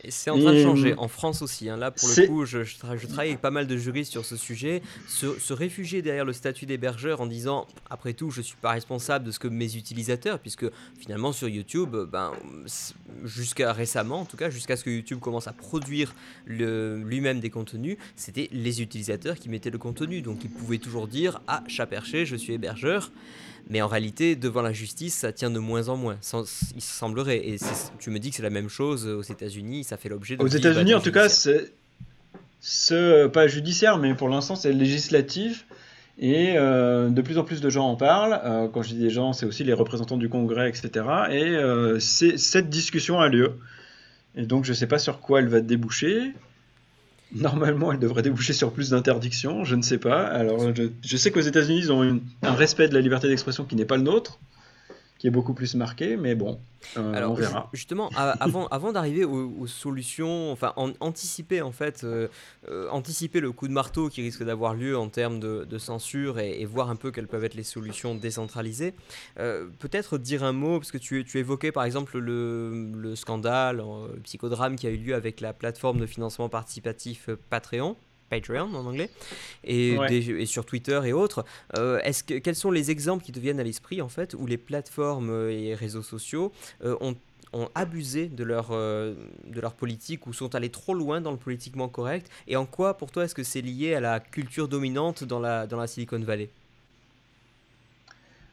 Et c'est en train de changer, euh, en France aussi. Hein. Là, pour le coup, je, je, travaille avec pas mal de juristes sur ce sujet. Se, réfugier derrière le statut d'hébergeur en disant, après tout, je ne suis pas responsable de ce que mes utilisateurs, puisque finalement sur YouTube, ben, jusqu'à récemment, en tout cas, jusqu'à ce que YouTube commence à produire lui-même des contenus, c'était les utilisateurs qui mettaient le contenu. Donc ils pouvaient toujours dire, ah, chat perché, je suis hébergeur. Mais en réalité, devant la justice, ça tient de moins en moins. il semblerait. Et tu me dis que c'est la même chose aux États-Unis, ça fait l'objet de. Aux États-Unis, en tout cas, c'est ce, pas judiciaire, mais pour l'instant, c'est législatif. Et euh, de plus en plus de gens en parlent. Euh, quand je dis des gens, c'est aussi les représentants du Congrès, etc. Et euh, cette discussion a lieu. Et donc, je ne sais pas sur quoi elle va déboucher. Normalement, elle devrait déboucher sur plus d'interdictions, je ne sais pas. Alors, je, sais qu'aux États-Unis, ils ont un respect de la liberté d'expression qui n'est pas le nôtre qui est beaucoup plus marqué, mais bon, euh, on verra. Justement, avant, avant d'arriver aux, solutions, enfin, anticiper en fait, euh, euh, anticiper le coup de marteau qui risque d'avoir lieu en termes de, censure et, voir un peu quelles peuvent être les solutions décentralisées. Peut-être dire un mot, parce que tu, tu évoquais par exemple le, le scandale, le psychodrame qui a eu lieu avec la plateforme de financement participatif Patreon. Patreon en anglais, et, et sur Twitter et autres. Euh, est-ce que, quels sont les exemples qui te viennent à l'esprit, en fait, où les plateformes et réseaux sociaux euh, ont ont abusé de leur, euh, de leur politique ou sont allés trop loin dans le politiquement correct? Et en quoi, pour toi, est-ce que c'est lié à la culture dominante dans la, dans la Silicon Valley?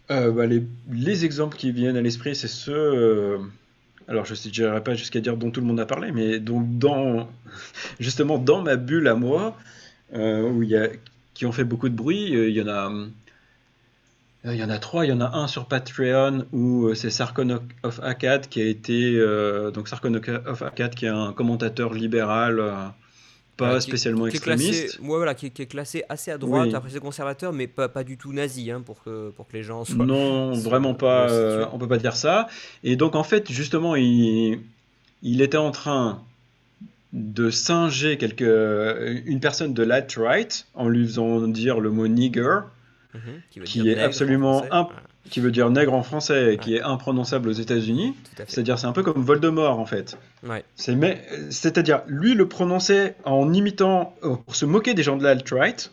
Bah, les, les, exemples qui viennent à l'esprit, c'est ceux alors je ne pas jusqu'à dire dont tout le monde a parlé, mais donc dans, justement dans ma bulle à moi, euh, qui ont fait beaucoup de bruit, euh, il y en a, il y en a trois. Il y en a un sur Patreon où c'est Sarkon of Akkad qui a été donc of Akkad qui est un commentateur libéral pas spécialement extrémiste. voilà, qui, est classé assez à droite, après c'est conservateur, mais pas, pas du tout nazi, hein, pour, que, pour que les gens soient. Non, vraiment pas, euh, on peut pas dire ça. Et donc en fait, justement, il, il était en train de singer quelque, une personne de l'alt-right en lui faisant dire le mot nigger, mhm, qui, est absolument qui veut dire nègre en français et qui est imprononçable aux États-Unis. C'est-à-dire, c'est un peu comme Voldemort en fait. C'est-à-dire, lui le prononçait en imitant, euh, pour se moquer des gens de l'alt-right.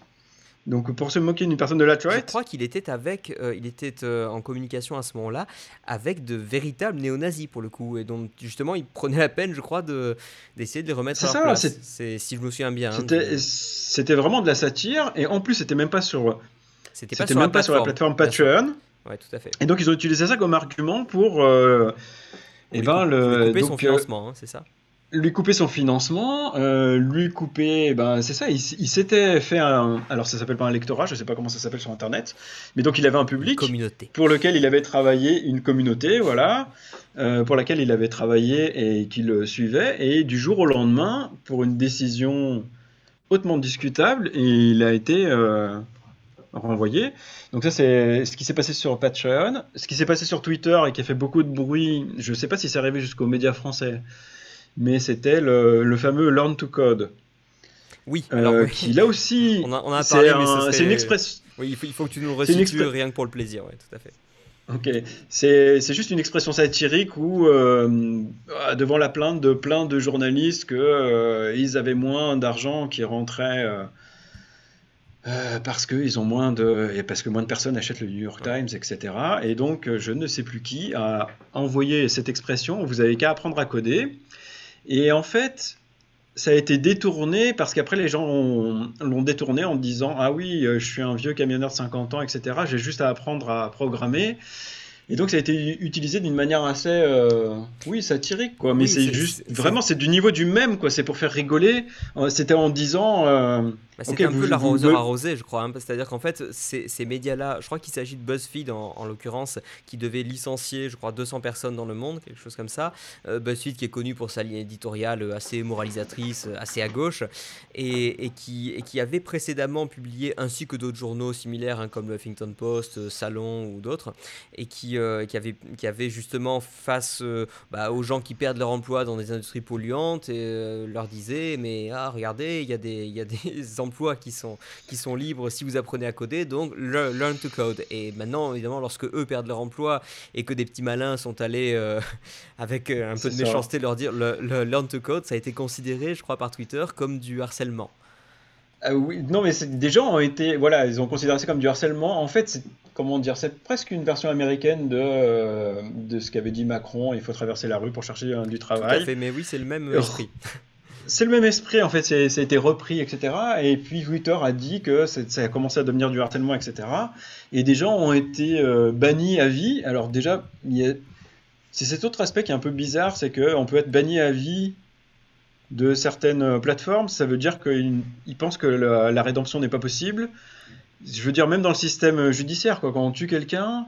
Donc, pour se moquer d'une personne de l'alt-right. Je crois qu'il était avec, euh, il était euh, en communication à ce moment-là avec de véritables néo-nazis pour le coup, et donc justement, il prenait la peine, je crois, de d'essayer de les remettre à leur place. C'est si je me souviens bien. Hein, c'était vraiment de la satire, et en plus, c'était même pas sur. C'était même pas sur la plateforme Patreon tout à fait. Et donc ils ont utilisé ça comme argument pour euh, eh ben, le, lui couper son euh, financement, hein, c'est ça lui couper son financement, euh, lui couper, ben c'est ça, il, s'était fait un, alors ça s'appelle pas un lectorat, je sais pas comment ça s'appelle sur internet, mais donc il avait un public, communauté. pour lequel il avait travaillé, une communauté, voilà, pour laquelle il avait travaillé et qui le suivait, et du jour au lendemain, pour une décision hautement discutable, il a été renvoyé. Donc ça, c'est ce qui s'est passé sur Patreon. Ce qui s'est passé sur Twitter et qui a fait beaucoup de bruit, je ne sais pas si c'est arrivé jusqu'aux médias français, mais c'était le, fameux Learn to Code. Oui, euh, alors qui là aussi, on a, parlé, c'est une expression. Oui, il faut, que tu nous le restitues rien que pour le plaisir, ouais, tout à fait. Ok, c'est juste une expression satirique où, euh, devant la plainte de plein de journalistes qu'ils euh, avaient moins d'argent qui rentrait euh, parce que ont moins de parce que moins de personnes achètent le New York Times, etc. Et donc euh, je ne sais plus qui a envoyé cette expression. Vous avez qu'à apprendre à coder. Et en fait, ça a été détourné parce qu'après les gens l'ont détourné en disant ah oui, euh, je suis un vieux camionneur de 50 ans, etc. J'ai juste à apprendre à programmer. Et donc ça a été utilisé d'une manière assez, euh, oui, satirique, quoi. Mais c'est juste, vraiment, c'est du niveau du même, quoi. C'est pour faire rigoler. Euh, c'était en disant. Euh, bah, C'était un peu l'arroseur arrosé, je crois. Hein, C'est-à-dire qu'en fait, ces, ces médias-là, je crois qu'il s'agit de BuzzFeed en, en l'occurrence, qui devait licencier, je crois, 200 personnes dans le monde, quelque chose comme ça. BuzzFeed qui est connu pour sa ligne éditoriale assez moralisatrice, assez à gauche, et, et, qui, et qui avait précédemment publié, ainsi que d'autres journaux similaires, hein, comme le Huffington Post, Salon ou d'autres, et qui euh, qui, avait, qui avait justement face euh, bah, aux gens qui perdent leur emploi dans des industries polluantes et euh, leur disait mais ah regardez il y a des il y a des emplois qui sont qui sont libres si vous apprenez à coder donc learn to code. Et maintenant évidemment lorsque eux perdent leur emploi et que des petits malins sont allés avec un peu de méchanceté leur dire le, learn to code ça a été considéré je crois par Twitter comme du harcèlement ah oui, non, mais des gens ont été, voilà, ils ont considéré ça comme du harcèlement. En fait, c'est comment dire, c'est presque une version américaine de, euh, de ce qu'avait dit Macron. Il faut traverser la rue pour chercher du travail. Tout à fait, mais oui, c'est le même esprit. C'est le même esprit, en fait, ça a été repris, etc. Et puis Twitter a dit que ça a commencé à devenir du harcèlement, etc. Et des gens ont été euh, bannis à vie. Alors déjà, c'est cet autre aspect qui est un peu bizarre, c'est qu'on peut être banni à vie de certaines euh, plateformes, ça veut dire qu'ils pensent que la, rédemption n'est pas possible. Je veux dire, même dans le système judiciaire, quoi, quand on tue quelqu'un,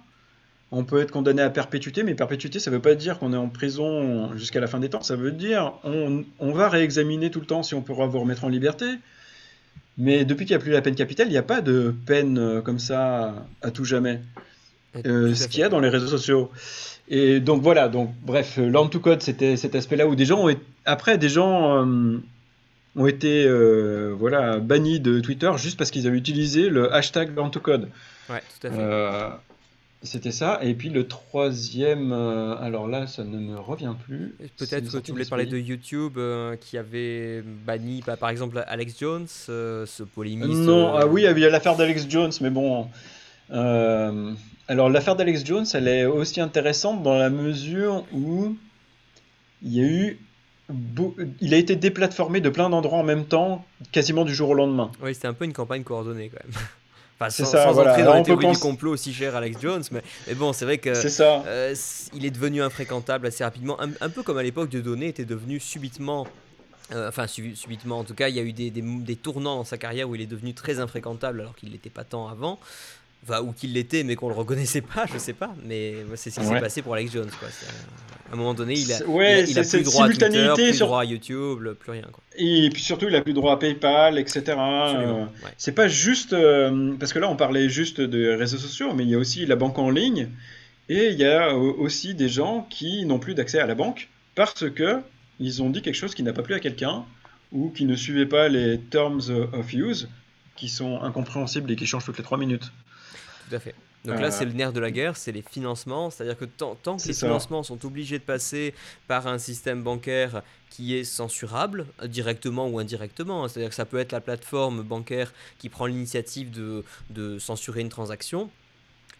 on peut être condamné à perpétuité, mais perpétuité, ça ne veut pas dire qu'on est en prison jusqu'à la fin des temps. Ça veut dire on, on va réexaminer tout le temps si on pourra vous remettre en liberté. Mais depuis qu'il n'y a plus la peine capitale, il n'y a pas de peine euh, comme ça à tout jamais. Euh, ce qu'il y a dans les réseaux sociaux. Et donc voilà, donc bref, Learn to Code, c'était cet aspect-là où des gens ont après des gens euh, ont été euh, voilà bannis de Twitter juste parce qu'ils avaient utilisé le hashtag Learn to Code. Ouais, tout à fait. Euh, c'était ça. Et puis le troisième, alors là, ça ne me revient plus. Peut-être que tu voulais parler de YouTube qui avait banni, bah, par exemple, Alex Jones, ce polémiste. Non, ah oui, il y a l'affaire d'Alex Jones, mais bon. Alors l'affaire d'Alex Jones, elle est aussi intéressante dans la mesure où il y a eu il a été déplatformé de plein d'endroits en même temps, quasiment du jour au lendemain. Oui, c'était un peu une campagne coordonnée quand même. Enfin, sans, ça, entrer dans les théories du complot aussi cher Alex Jones, mais, bon, c'est vrai que ça. Euh, il est devenu infréquentable assez rapidement, un, peu comme à l'époque de Donné était devenu subitement euh, enfin, subitement, en tout cas, il y a eu des, des, des, tournants dans sa carrière où il est devenu très infréquentable alors qu'il n'était pas tant avant. Enfin, ou qu'il l'était, mais qu'on le reconnaissait pas, je sais pas. Mais c'est ce qui s'est passé pour Alex Jones. Quoi. À un moment donné, il a, il a, plus droit à Twitter, plus sur... droit à YouTube, plus rien. Quoi. Et puis surtout, il a plus droit à PayPal, etc. Euh, c'est pas juste euh, parce que là, on parlait juste de réseaux sociaux, mais il y a aussi la banque en ligne et il y a aussi des gens qui n'ont plus d'accès à la banque parce que ils ont dit quelque chose qui n'a pas plu à quelqu'un ou qui ne suivait pas les terms of use qui sont incompréhensibles et qui changent toutes les trois minutes. Tout à fait. Donc là, c'est le nerf de la guerre, c'est les financements. C'est-à-dire que tant, tant que les financements sont obligés de passer par un système bancaire qui est censurable, directement ou indirectement, hein, c'est-à-dire que ça peut être la plateforme bancaire qui prend l'initiative de, de censurer une transaction,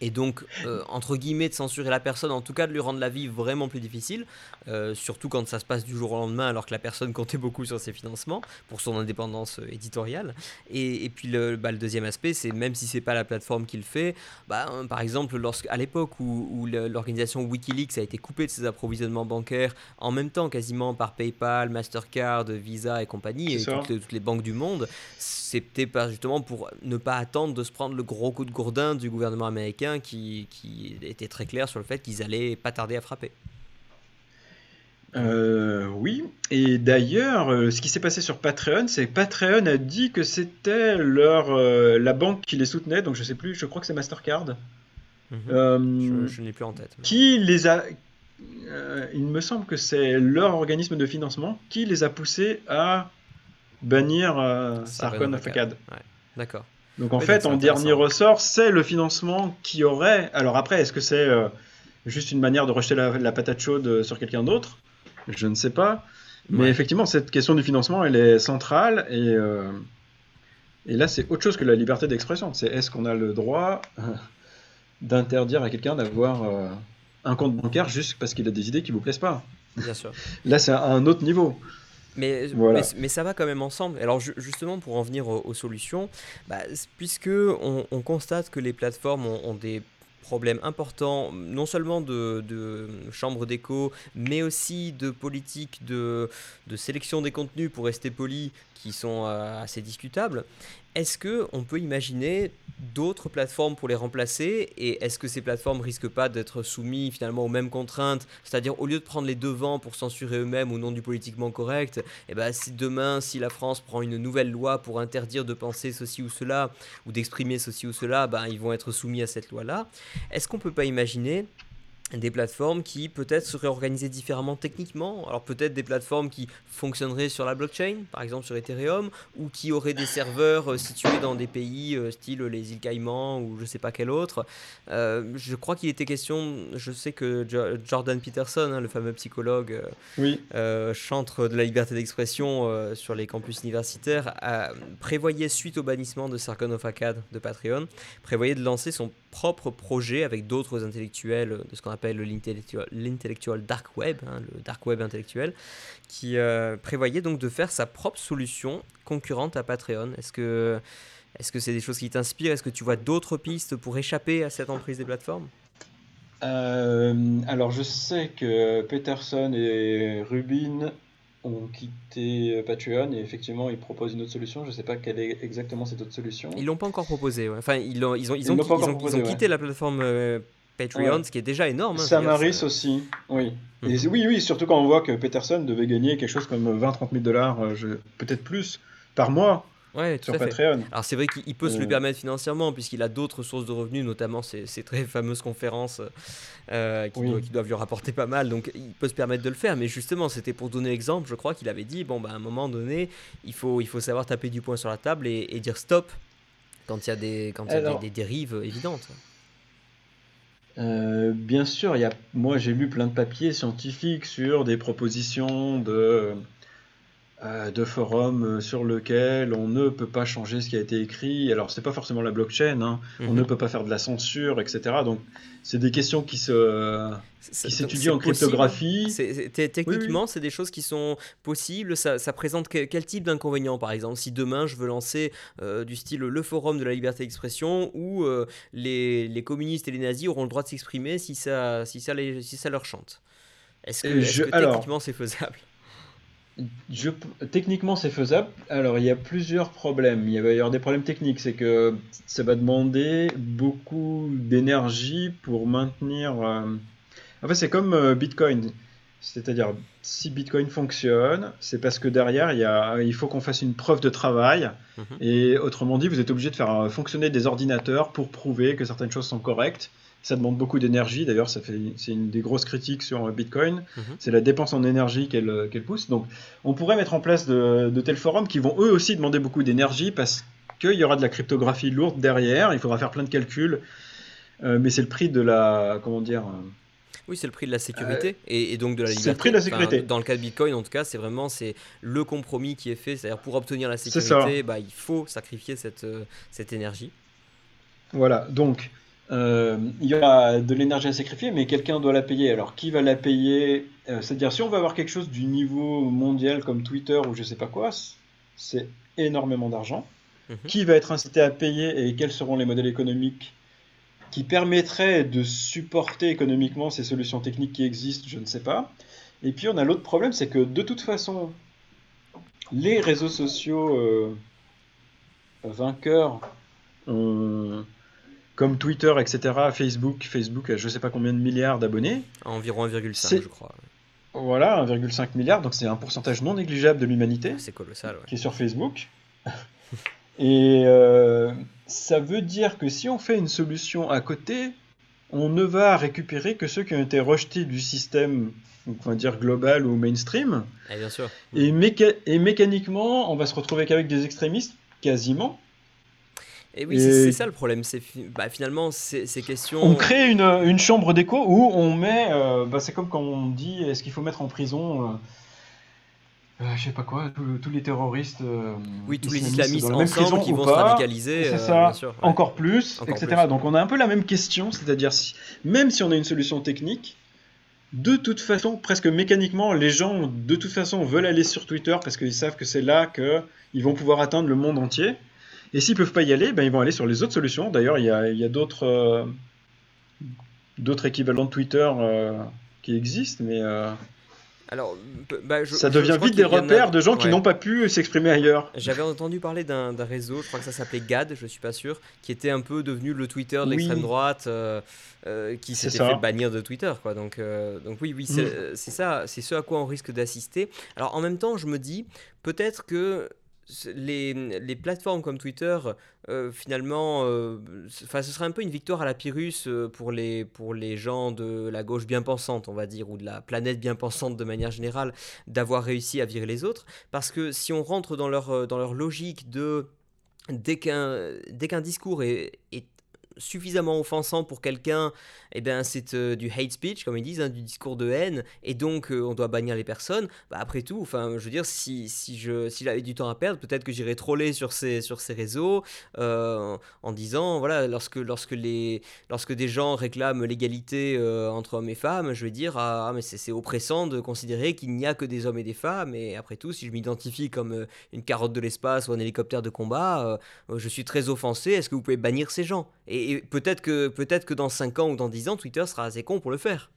et donc, euh, entre guillemets, de censurer la personne, en tout cas de lui rendre la vie vraiment plus difficile, euh, surtout quand ça se passe du jour au lendemain alors que la personne comptait beaucoup sur ses financements pour son indépendance euh, éditoriale. Et, puis le, bah, le, deuxième aspect, c'est même si c'est pas la plateforme qui le fait, bah, hein, par exemple, à l'époque où, où l'organisation Wikileaks a été coupée de ses approvisionnements bancaires en même temps quasiment par PayPal, Mastercard, Visa et compagnie, et toutes les, toutes les, banques du monde, c'était justement pour ne pas attendre de se prendre le gros coup de gourdin du gouvernement américain qui, était très clair sur le fait qu'ils allaient pas tarder à frapper. Euh, oui, et d'ailleurs, euh, ce qui s'est passé sur Patreon, c'est que Patreon a dit que c'était leur euh, la banque qui les soutenait, donc je sais plus, je crois que c'est Mastercard. Mhm. je, n'ai plus en tête. Qui les a Il me semble que c'est leur organisme de financement qui les a poussés à bannir Sarkon of Akkad. D'accord. Donc en fait, en dernier ressort, c'est le financement qui aurait. Alors après, est-ce que c'est euh, juste une manière de rejeter la, patate chaude euh, sur quelqu'un d'autre? Je ne sais pas. Mais effectivement, cette question du financement, elle est centrale. Et, euh, et là, c'est autre chose que la liberté d'expression. C'est est-ce qu'on a le droit d'interdire à quelqu'un d'avoir un compte bancaire juste parce qu'il a des idées qui vous plaisent pas? Bien sûr. Là, c'est à un autre niveau. Mais, mais, ça va quand même ensemble. Alors justement, pour en venir aux, solutions, bah, puisque on, constate que les plateformes ont, des problèmes importants, non seulement de, de chambre d'écho, mais aussi de politique de, de, sélection des contenus, pour rester poli, qui sont euh, assez discutables. Est-ce que on peut imaginer d'autres plateformes pour les remplacer et est-ce que ces plateformes risquent pas d'être soumises finalement aux mêmes contraintes C'est-à-dire au lieu de prendre les devants pour censurer eux-mêmes au nom du politiquement correct, eh ben si demain si la France prend une nouvelle loi pour interdire de penser ceci ou cela ou d'exprimer ceci ou cela, ben ils vont être soumis à cette loi-là. Est-ce qu'on peut pas imaginer des plateformes qui peut-être seraient organisées différemment techniquement. Alors peut-être des plateformes qui fonctionneraient sur la blockchain, par exemple sur Ethereum, ou qui auraient des serveurs euh, situés dans des pays euh, style les îles Caïmans ou je sais pas quel autre. Euh, je crois qu'il était question, je sais que Jordan Peterson, hein, le fameux psychologue, oui. chantre de la liberté d'expression sur les campus universitaires, prévoyait suite au bannissement de Sargon of Akkad de Patreon, prévoyait de lancer son propre projet avec d'autres intellectuels de ce qu'on appelle l'intellectual dark web, hein, le dark web intellectuel, qui euh, prévoyait donc de faire sa propre solution concurrente à Patreon. Est-ce que est-ce que c'est des choses qui t'inspirent? Est-ce que tu vois d'autres pistes pour échapper à cette emprise des plateformes? Euh, Alors je sais que Peterson et Rubin ont quitté Patreon et effectivement ils proposent une autre solution. Je ne sais pas quelle est exactement cette autre solution. Ils l'ont pas encore proposé. Enfin, ils ont, ils ont, ils ont, ils ont, quitté la plateforme euh, Patreon, ce qui est déjà énorme. Hein, Samaris aussi, oui. Mhm. oui, oui, surtout quand on voit que Peterson devait gagner quelque chose comme 20-30 000 dollars, euh, peut-être plus, par mois. Ouais, tout sur à fait. Patreon. Alors c'est vrai qu'il peut se le euh. permettre financièrement puisqu'il a d'autres sources de revenus, notamment ces, très fameuses conférences euh, qui, doivent, lui rapporter pas mal. Donc il peut se permettre de le faire. Mais justement, c'était pour donner l'exemple. Je crois qu'il avait dit bon, bah, à un moment donné, il faut, il faut savoir taper du poing sur la table et, dire stop quand il y a des, quand il y a des, dérives évidentes. Euh, bien sûr, y a, moi j'ai lu plein de papiers scientifiques sur des propositions de de forum euh, sur lequel on ne peut pas changer ce qui a été écrit. Alors, c'est pas forcément la blockchain, hein. on ne mhm. peut pas faire de la censure, etc. Donc, c'est des questions qui se qui s'étudient en cryptographie. techniquement, c'est des choses qui sont possibles. Ça, présente quel type d'inconvénients, par exemple, si demain je veux lancer euh, du style le forum de la liberté d'expression où les, les, communistes et les nazis auront le droit de s'exprimer si ça, si, ça si ça leur chante. Est-ce que, est -ce que techniquement c'est faisable? Techniquement c'est faisable techniquement, c'est faisable. Alors, il y a plusieurs problèmes. Il va y avoir des problèmes techniques. C'est que ça va demander beaucoup d'énergie pour maintenir. Euh, en fait, c'est comme euh, Bitcoin. C'est-à-dire, si Bitcoin fonctionne, c'est parce que derrière, il, y a... il faut qu'on fasse une preuve de travail. Mhm. Et autrement dit, vous êtes obligé de faire euh, fonctionner des ordinateurs pour prouver que certaines choses sont correctes. Ça demande beaucoup d'énergie. D'ailleurs, ça fait, c'est une des grosses critiques sur Bitcoin. Mhm. C'est la dépense en énergie qu'elle, qu'elle pousse. Donc, on pourrait mettre en place de, de, tels forums qui vont eux aussi demander beaucoup d'énergie parce qu'il y aura de la cryptographie lourde derrière. Il faudra faire plein de calculs. Euh, mais c'est le prix de la, comment dire, euh, oui, c'est le prix de la sécurité euh, et, donc de la liberté. C'est le prix de la sécurité. dans le cas de Bitcoin, en tout cas, c'est vraiment c'est le compromis qui est fait. C'est-à-dire pour obtenir la sécurité, bah, il faut sacrifier cette, cette énergie. Voilà, donc euh, il y aura de l'énergie à sacrifier, mais quelqu'un doit la payer. Alors, qui va la payer? Euh, C'est-à-dire, si on veut avoir quelque chose du niveau mondial comme Twitter ou je sais pas quoi, c'est énormément d'argent. Mhm. Qui va être incité à payer et quels seront les modèles économiques qui permettraient de supporter économiquement ces solutions techniques qui existent? Je ne sais pas. Et puis, on a l'autre problème, c'est que de toute façon, les réseaux sociaux euh, vainqueurs ont comme Twitter, etc., Facebook, Facebook a je ne sais pas combien de milliards d'abonnés. Environ 1,5, je crois. Voilà, 1,5 milliard, donc c'est un pourcentage non négligeable de l'humanité. C'est colossal, Qui est sur Facebook. Et euh, ça veut dire que si on fait une solution à côté, on ne va récupérer que ceux qui ont été rejetés du système, on va dire global ou mainstream. Et eh, bien sûr. Et, et mécaniquement, on va se retrouver qu'avec des extrémistes, quasiment. Et oui, c'est ça le problème. C'est bah, finalement ces, questions. On crée une, une chambre d'écho où on met. Euh, bah, c'est comme quand on dit est-ce qu'il faut mettre en prison. Euh, euh je sais pas quoi, tous les terroristes. Euh, oui, tous les islamistes ensemble qui vont se radicaliser. C'est ça, encore plus, etc. Donc on a un peu la même question, c'est-à-dire si, même si on a une solution technique, de toute façon, presque mécaniquement, les gens de toute façon veulent aller sur Twitter parce qu'ils savent que c'est là qu'ils vont pouvoir atteindre le monde entier. Et s'ils peuvent pas y aller, ben, ils vont aller sur les autres solutions. D'ailleurs, il y a, y a d'autres, euh, d'autres équivalents de Twitter euh, qui existent, mais euh, alors, bah, ça devient vite des repères de gens qui n'ont pas pu s'exprimer ailleurs. J'avais entendu parler d'un réseau, je crois que ça s'appelait GAD, je suis pas sûr, qui était un peu devenu le Twitter de l'extrême droite, qui s'était fait bannir de Twitter, quoi. Donc, donc oui, oui, mm. c'est ça, c'est ce à quoi on risque d'assister. Alors en même temps, je me dis peut-être que les, plateformes comme Twitter, euh, finalement, euh, ce serait un peu une victoire à la Pyrrhus euh, pour, les, pour les gens de la gauche bien pensante, on va dire, ou de la planète bien pensante de manière générale, d'avoir réussi à virer les autres. Parce que si on rentre dans leur, dans leur logique de dès qu'un qu'un discours est suffisamment offensant pour quelqu'un, eh ben c'est euh, du hate speech, comme ils disent, hein, du discours de haine, et donc euh, on doit bannir les personnes. Bah, après tout, enfin, je veux dire, si, si je si j'avais du temps à perdre, peut-être que j'irais troller sur ces, sur ces réseaux euh, en disant, voilà, lorsque, lorsque, les, lorsque des gens réclament l'égalité entre hommes et femmes, je vais dire, ah, ah mais c'est oppressant de considérer qu'il n'y a que des hommes et des femmes, et après tout, si je m'identifie comme une carotte de l'espace ou un hélicoptère de combat, je suis très offensé, est-ce que vous pouvez bannir ces gens? Et, peut-être que, peut que dans 5 ans ou dans 10 ans, Twitter sera assez con pour le faire.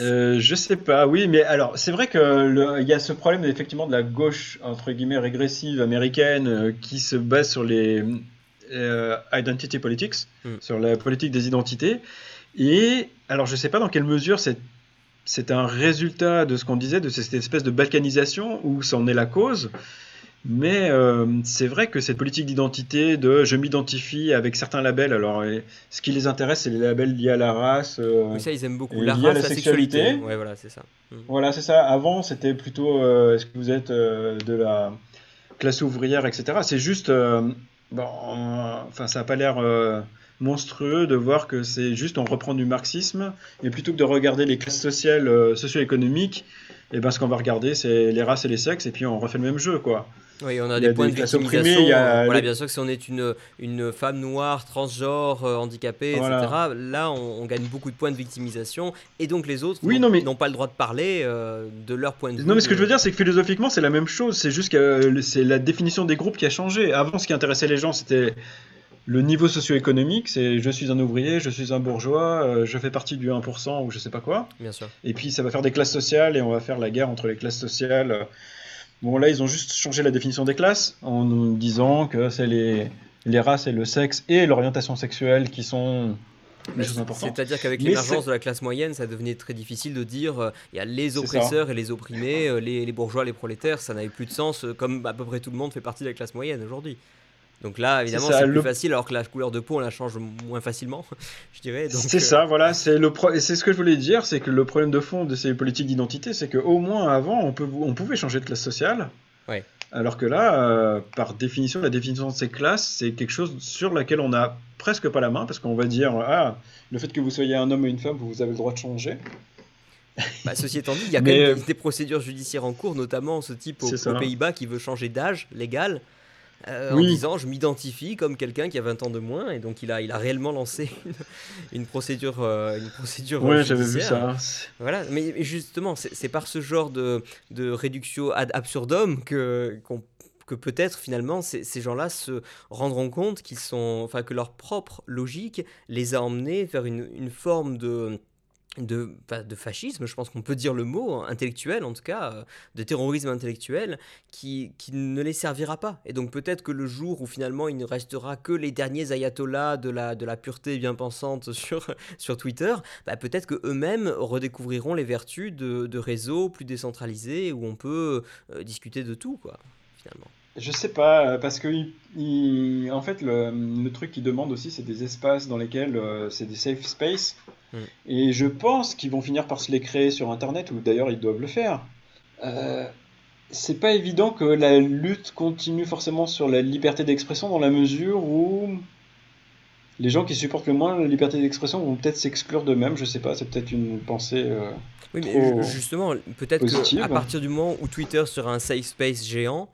Euh, je sais pas, oui, mais alors c'est vrai qu'il y a ce problème effectivement de la gauche entre guillemets régressive américaine euh, qui se base sur les euh, identity politics, hmm. sur la politique des identités. Et alors je sais pas dans quelle mesure c'est c'est un résultat de ce qu'on disait, de cette espèce de balkanisation où c'en est la cause. Mais euh, c'est vrai que cette politique d'identité, de je m'identifie avec certains labels, alors ce qui les intéresse, c'est les labels liés à la race. Euh, oui, ça, ils aiment beaucoup. La race, la, sexualité. Ouais, voilà, c'est ça. Mm. Voilà, c'est ça. Avant, c'était plutôt euh, est-ce que vous êtes de la classe ouvrière, etc. C'est juste. bon, enfin, ça n'a pas l'air monstrueux de voir que c'est juste on reprend du marxisme et plutôt que de regarder les classes sociales, socio-économiques, et ben ce qu'on va regarder c'est les races et les sexes et puis on refait le même jeu quoi. Oui, on a, des points de victimisation. voilà, bien sûr que si on est une, une femme noire, transgenre, euh, handicapée, etc., là, on, gagne beaucoup de points de victimisation. Et donc, les autres n'ont pas le droit de parler euh, de leur point de vue. Non, mais ce que je veux dire, c'est que philosophiquement, c'est la même chose. C'est juste que c'est la définition des groupes qui a changé. Avant, ce qui intéressait les gens, c'était le niveau socio-économique, c'est je suis un ouvrier, je suis un bourgeois, euh, je fais partie du 1% ou je sais pas quoi. Bien sûr. Et puis ça va faire des classes sociales et on va faire la guerre entre les classes sociales. Bon, là, ils ont juste changé la définition des classes en nous disant que c'est les, les races et le sexe et l'orientation sexuelle qui sont les choses importantes. C'est-à-dire qu'avec l'émergence de la classe moyenne, ça devenait très difficile de dire euh, il y a les oppresseurs et les opprimés, euh, les, les, bourgeois, les prolétaires, ça n'avait plus de sens, comme à peu près tout le monde fait partie de la classe moyenne aujourd'hui. Donc là, évidemment, c'est plus facile, alors que la couleur de peau, on la change moins facilement, je dirais. C'est ça, voilà. C'est le c'est ce que je voulais dire, c'est que le problème de fond de ces politiques d'identité, c'est qu'au moins avant, on, peut, on pouvait changer de classe sociale. Ouais. Alors que là, euh, par définition, la définition de ces classes, c'est quelque chose sur laquelle on n'a presque pas la main, parce qu'on va dire, ah, le fait que vous soyez un homme ou une femme, vous avez le droit de changer. Bah, ceci étant dit, il y a quand même des, procédures judiciaires en cours, notamment ce type aux Pays-Bas qui veut changer d'âge légal euh, en disant je m'identifie comme quelqu'un qui a 20 ans de moins et donc il a, il a réellement lancé une, procédure euh, une procédure ouais j'avais vu ça. Voilà. Mais justement c'est par ce genre de, de réduction ad absurdum que que peut-être finalement ces, ces gens-là se rendront compte qu'ils sont enfin que leur propre logique les a emmenés vers une, une forme de de, de fascisme, je pense qu'on peut dire le mot, hein, intellectuel en tout cas, euh, de terrorisme intellectuel, qui, qui, ne les servira pas. Et donc peut-être que le jour où finalement il ne restera que les derniers ayatollahs de la, de la pureté bien pensante sur, sur Twitter, bah peut-être qu'eux-mêmes redécouvriront les vertus de, de, réseaux plus décentralisés où on peut euh, discuter de tout, quoi, finalement. Je sais pas, parce que en fait, le, le truc qu'ils demandent aussi, c'est des espaces dans lesquels euh, c'est des safe space. Mm. Et je pense qu'ils vont finir par se les créer sur Internet, ou d'ailleurs ils doivent le faire. Euh, c'est pas évident que la lutte continue forcément sur la liberté d'expression dans la mesure où les gens qui supportent le moins la liberté d'expression vont peut-être s'exclure d'eux-mêmes. Je sais pas, c'est peut-être une pensée. Euh, oui, mais justement, peut-être qu'à partir du moment où Twitter sera un safe space géant,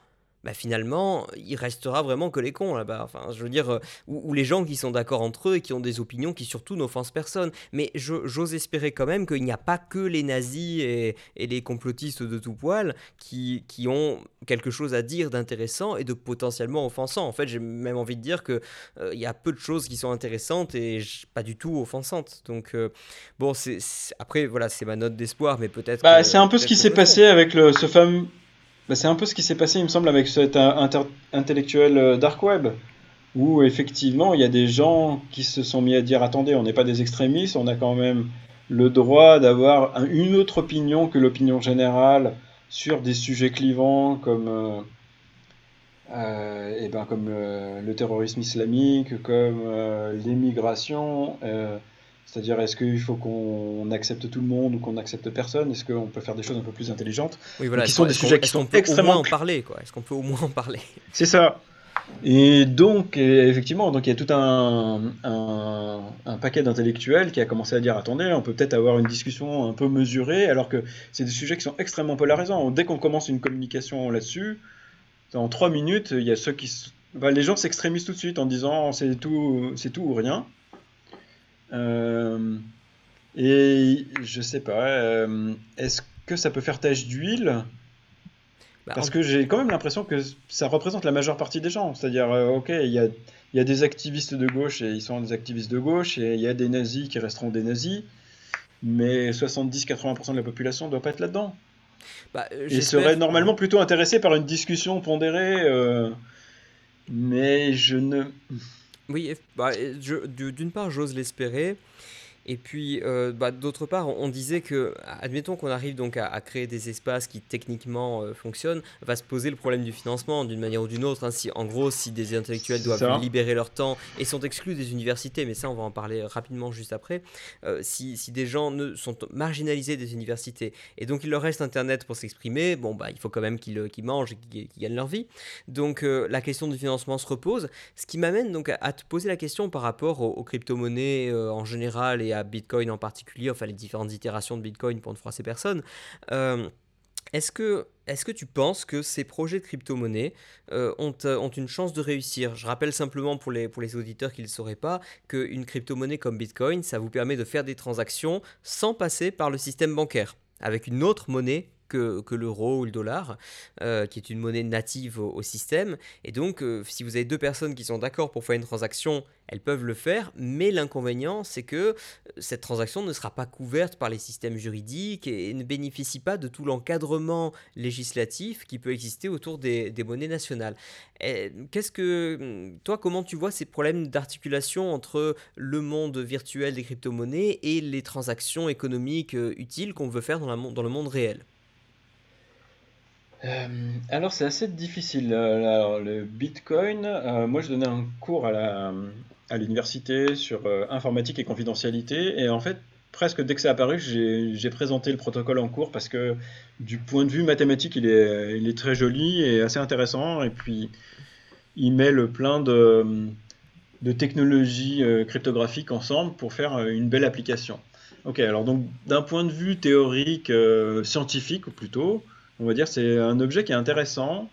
bah finalement, il restera vraiment que les cons là-bas. Enfin, je veux dire, euh, ou, les gens qui sont d'accord entre eux et qui ont des opinions qui surtout n'offensent personne. Mais j'ose espérer quand même qu'il n'y a pas que les nazis et, les complotistes de tout poil qui, qui ont quelque chose à dire d'intéressant et de potentiellement offensant. En fait, j'ai même envie de dire qu'il euh, y a peu de choses qui sont intéressantes et pas du tout offensantes. Donc, euh, bon, c'est après, voilà, c'est ma note d'espoir, mais peut-être. Bah, c'est un peu ce qui s'est passé avec le, ce fameux bah, c'est un peu ce qui s'est passé, il me semble, avec cet intellectuel euh, dark web, où effectivement, il y a des gens qui se sont mis à dire attendez, on n'est pas des extrémistes, on a quand même le droit d'avoir une autre opinion que l'opinion générale sur des sujets clivants comme, euh, euh, eh ben, comme le terrorisme islamique, comme l'émigration. C'est-à-dire, est-ce qu'il faut qu'on accepte tout le monde ou qu'on n'accepte personne? Est-ce qu'on peut faire des choses un peu plus intelligentes? Oui, voilà. Qui sont des sujets qui sont extrêmement. en parler, quoi? Est-ce qu'on peut au moins en parler? C'est ça. Et donc, effectivement, donc il y a tout un, un, un paquet d'intellectuels qui a commencé à dire attendez, on peut peut-être avoir une discussion un peu mesurée, alors que c'est des sujets qui sont extrêmement polarisants. Dès qu'on commence une communication là-dessus, en trois minutes, il y a ceux qui. Les gens s'extrémisent tout de suite en disant c'est tout, c'est tout ou rien. Euh, et je sais pas, euh, est-ce que ça peut faire tache d'huile bah, Parce que j'ai quand même l'impression que ça représente la majeure partie des gens. C'est-à-dire, euh, ok, il y a, y a, des activistes de gauche et ils sont des activistes de gauche, et il y a des nazis qui resteront des nazis, mais 70-80% de la population ne doit pas être là-dedans. Bah, et serait normalement plutôt intéressé par une discussion pondérée, mais je ne. Oui, bah, d'une part, j'ose l'espérer. Et puis, euh, bah, d'autre part, on, disait que, admettons qu'on arrive donc à, créer des espaces qui techniquement euh, fonctionnent, va se poser le problème du financement d'une manière ou d'une autre. Hein. si, en gros, si des intellectuels doivent libérer leur temps et sont exclus des universités, mais ça, on va en parler rapidement juste après, euh, si, si, des gens ne, sont marginalisés des universités et donc il leur reste Internet pour s'exprimer, bon, bah, il faut quand même qu'ils mangent et qu'ils gagnent leur vie. Donc, la question du financement se repose, ce qui m'amène donc à, te poser la question par rapport aux, aux crypto-monnaies en général et à Bitcoin en particulier, enfin les différentes itérations de Bitcoin pour ne froisser personne. Euh, est-ce que, est que tu penses que ces projets de crypto-monnaie euh, ont, euh, ont, une chance de réussir? Je rappelle simplement pour les, pour les auditeurs qui ne le sauraient pas qu'une crypto-monnaie comme Bitcoin, ça vous permet de faire des transactions sans passer par le système bancaire, avec une autre monnaie que, l'euro ou le dollar, euh, qui est une monnaie native au, système. Et donc, euh, si vous avez deux personnes qui sont d'accord pour faire une transaction, elles peuvent le faire, mais l'inconvénient, c'est que euh, cette transaction ne sera pas couverte par les systèmes juridiques et, ne bénéficie pas de tout l'encadrement législatif qui peut exister autour des, monnaies nationales. Qu'est-ce que, toi, comment tu vois ces problèmes d'articulation entre le monde virtuel des crypto-monnaies et les transactions économiques utiles qu'on veut faire dans le monde réel? Euh, alors c'est assez difficile. Euh, le Bitcoin, euh, moi je donnais un cours à l'université sur informatique et confidentialité et en fait presque dès que c'est apparu j'ai présenté le protocole en cours parce que du point de vue mathématique il est, très joli et assez intéressant et puis il mêle plein de, de technologies cryptographiques ensemble pour faire une belle application. Ok, alors donc d'un point de vue théorique, scientifique plutôt, on va dire, c'est un objet qui est intéressant.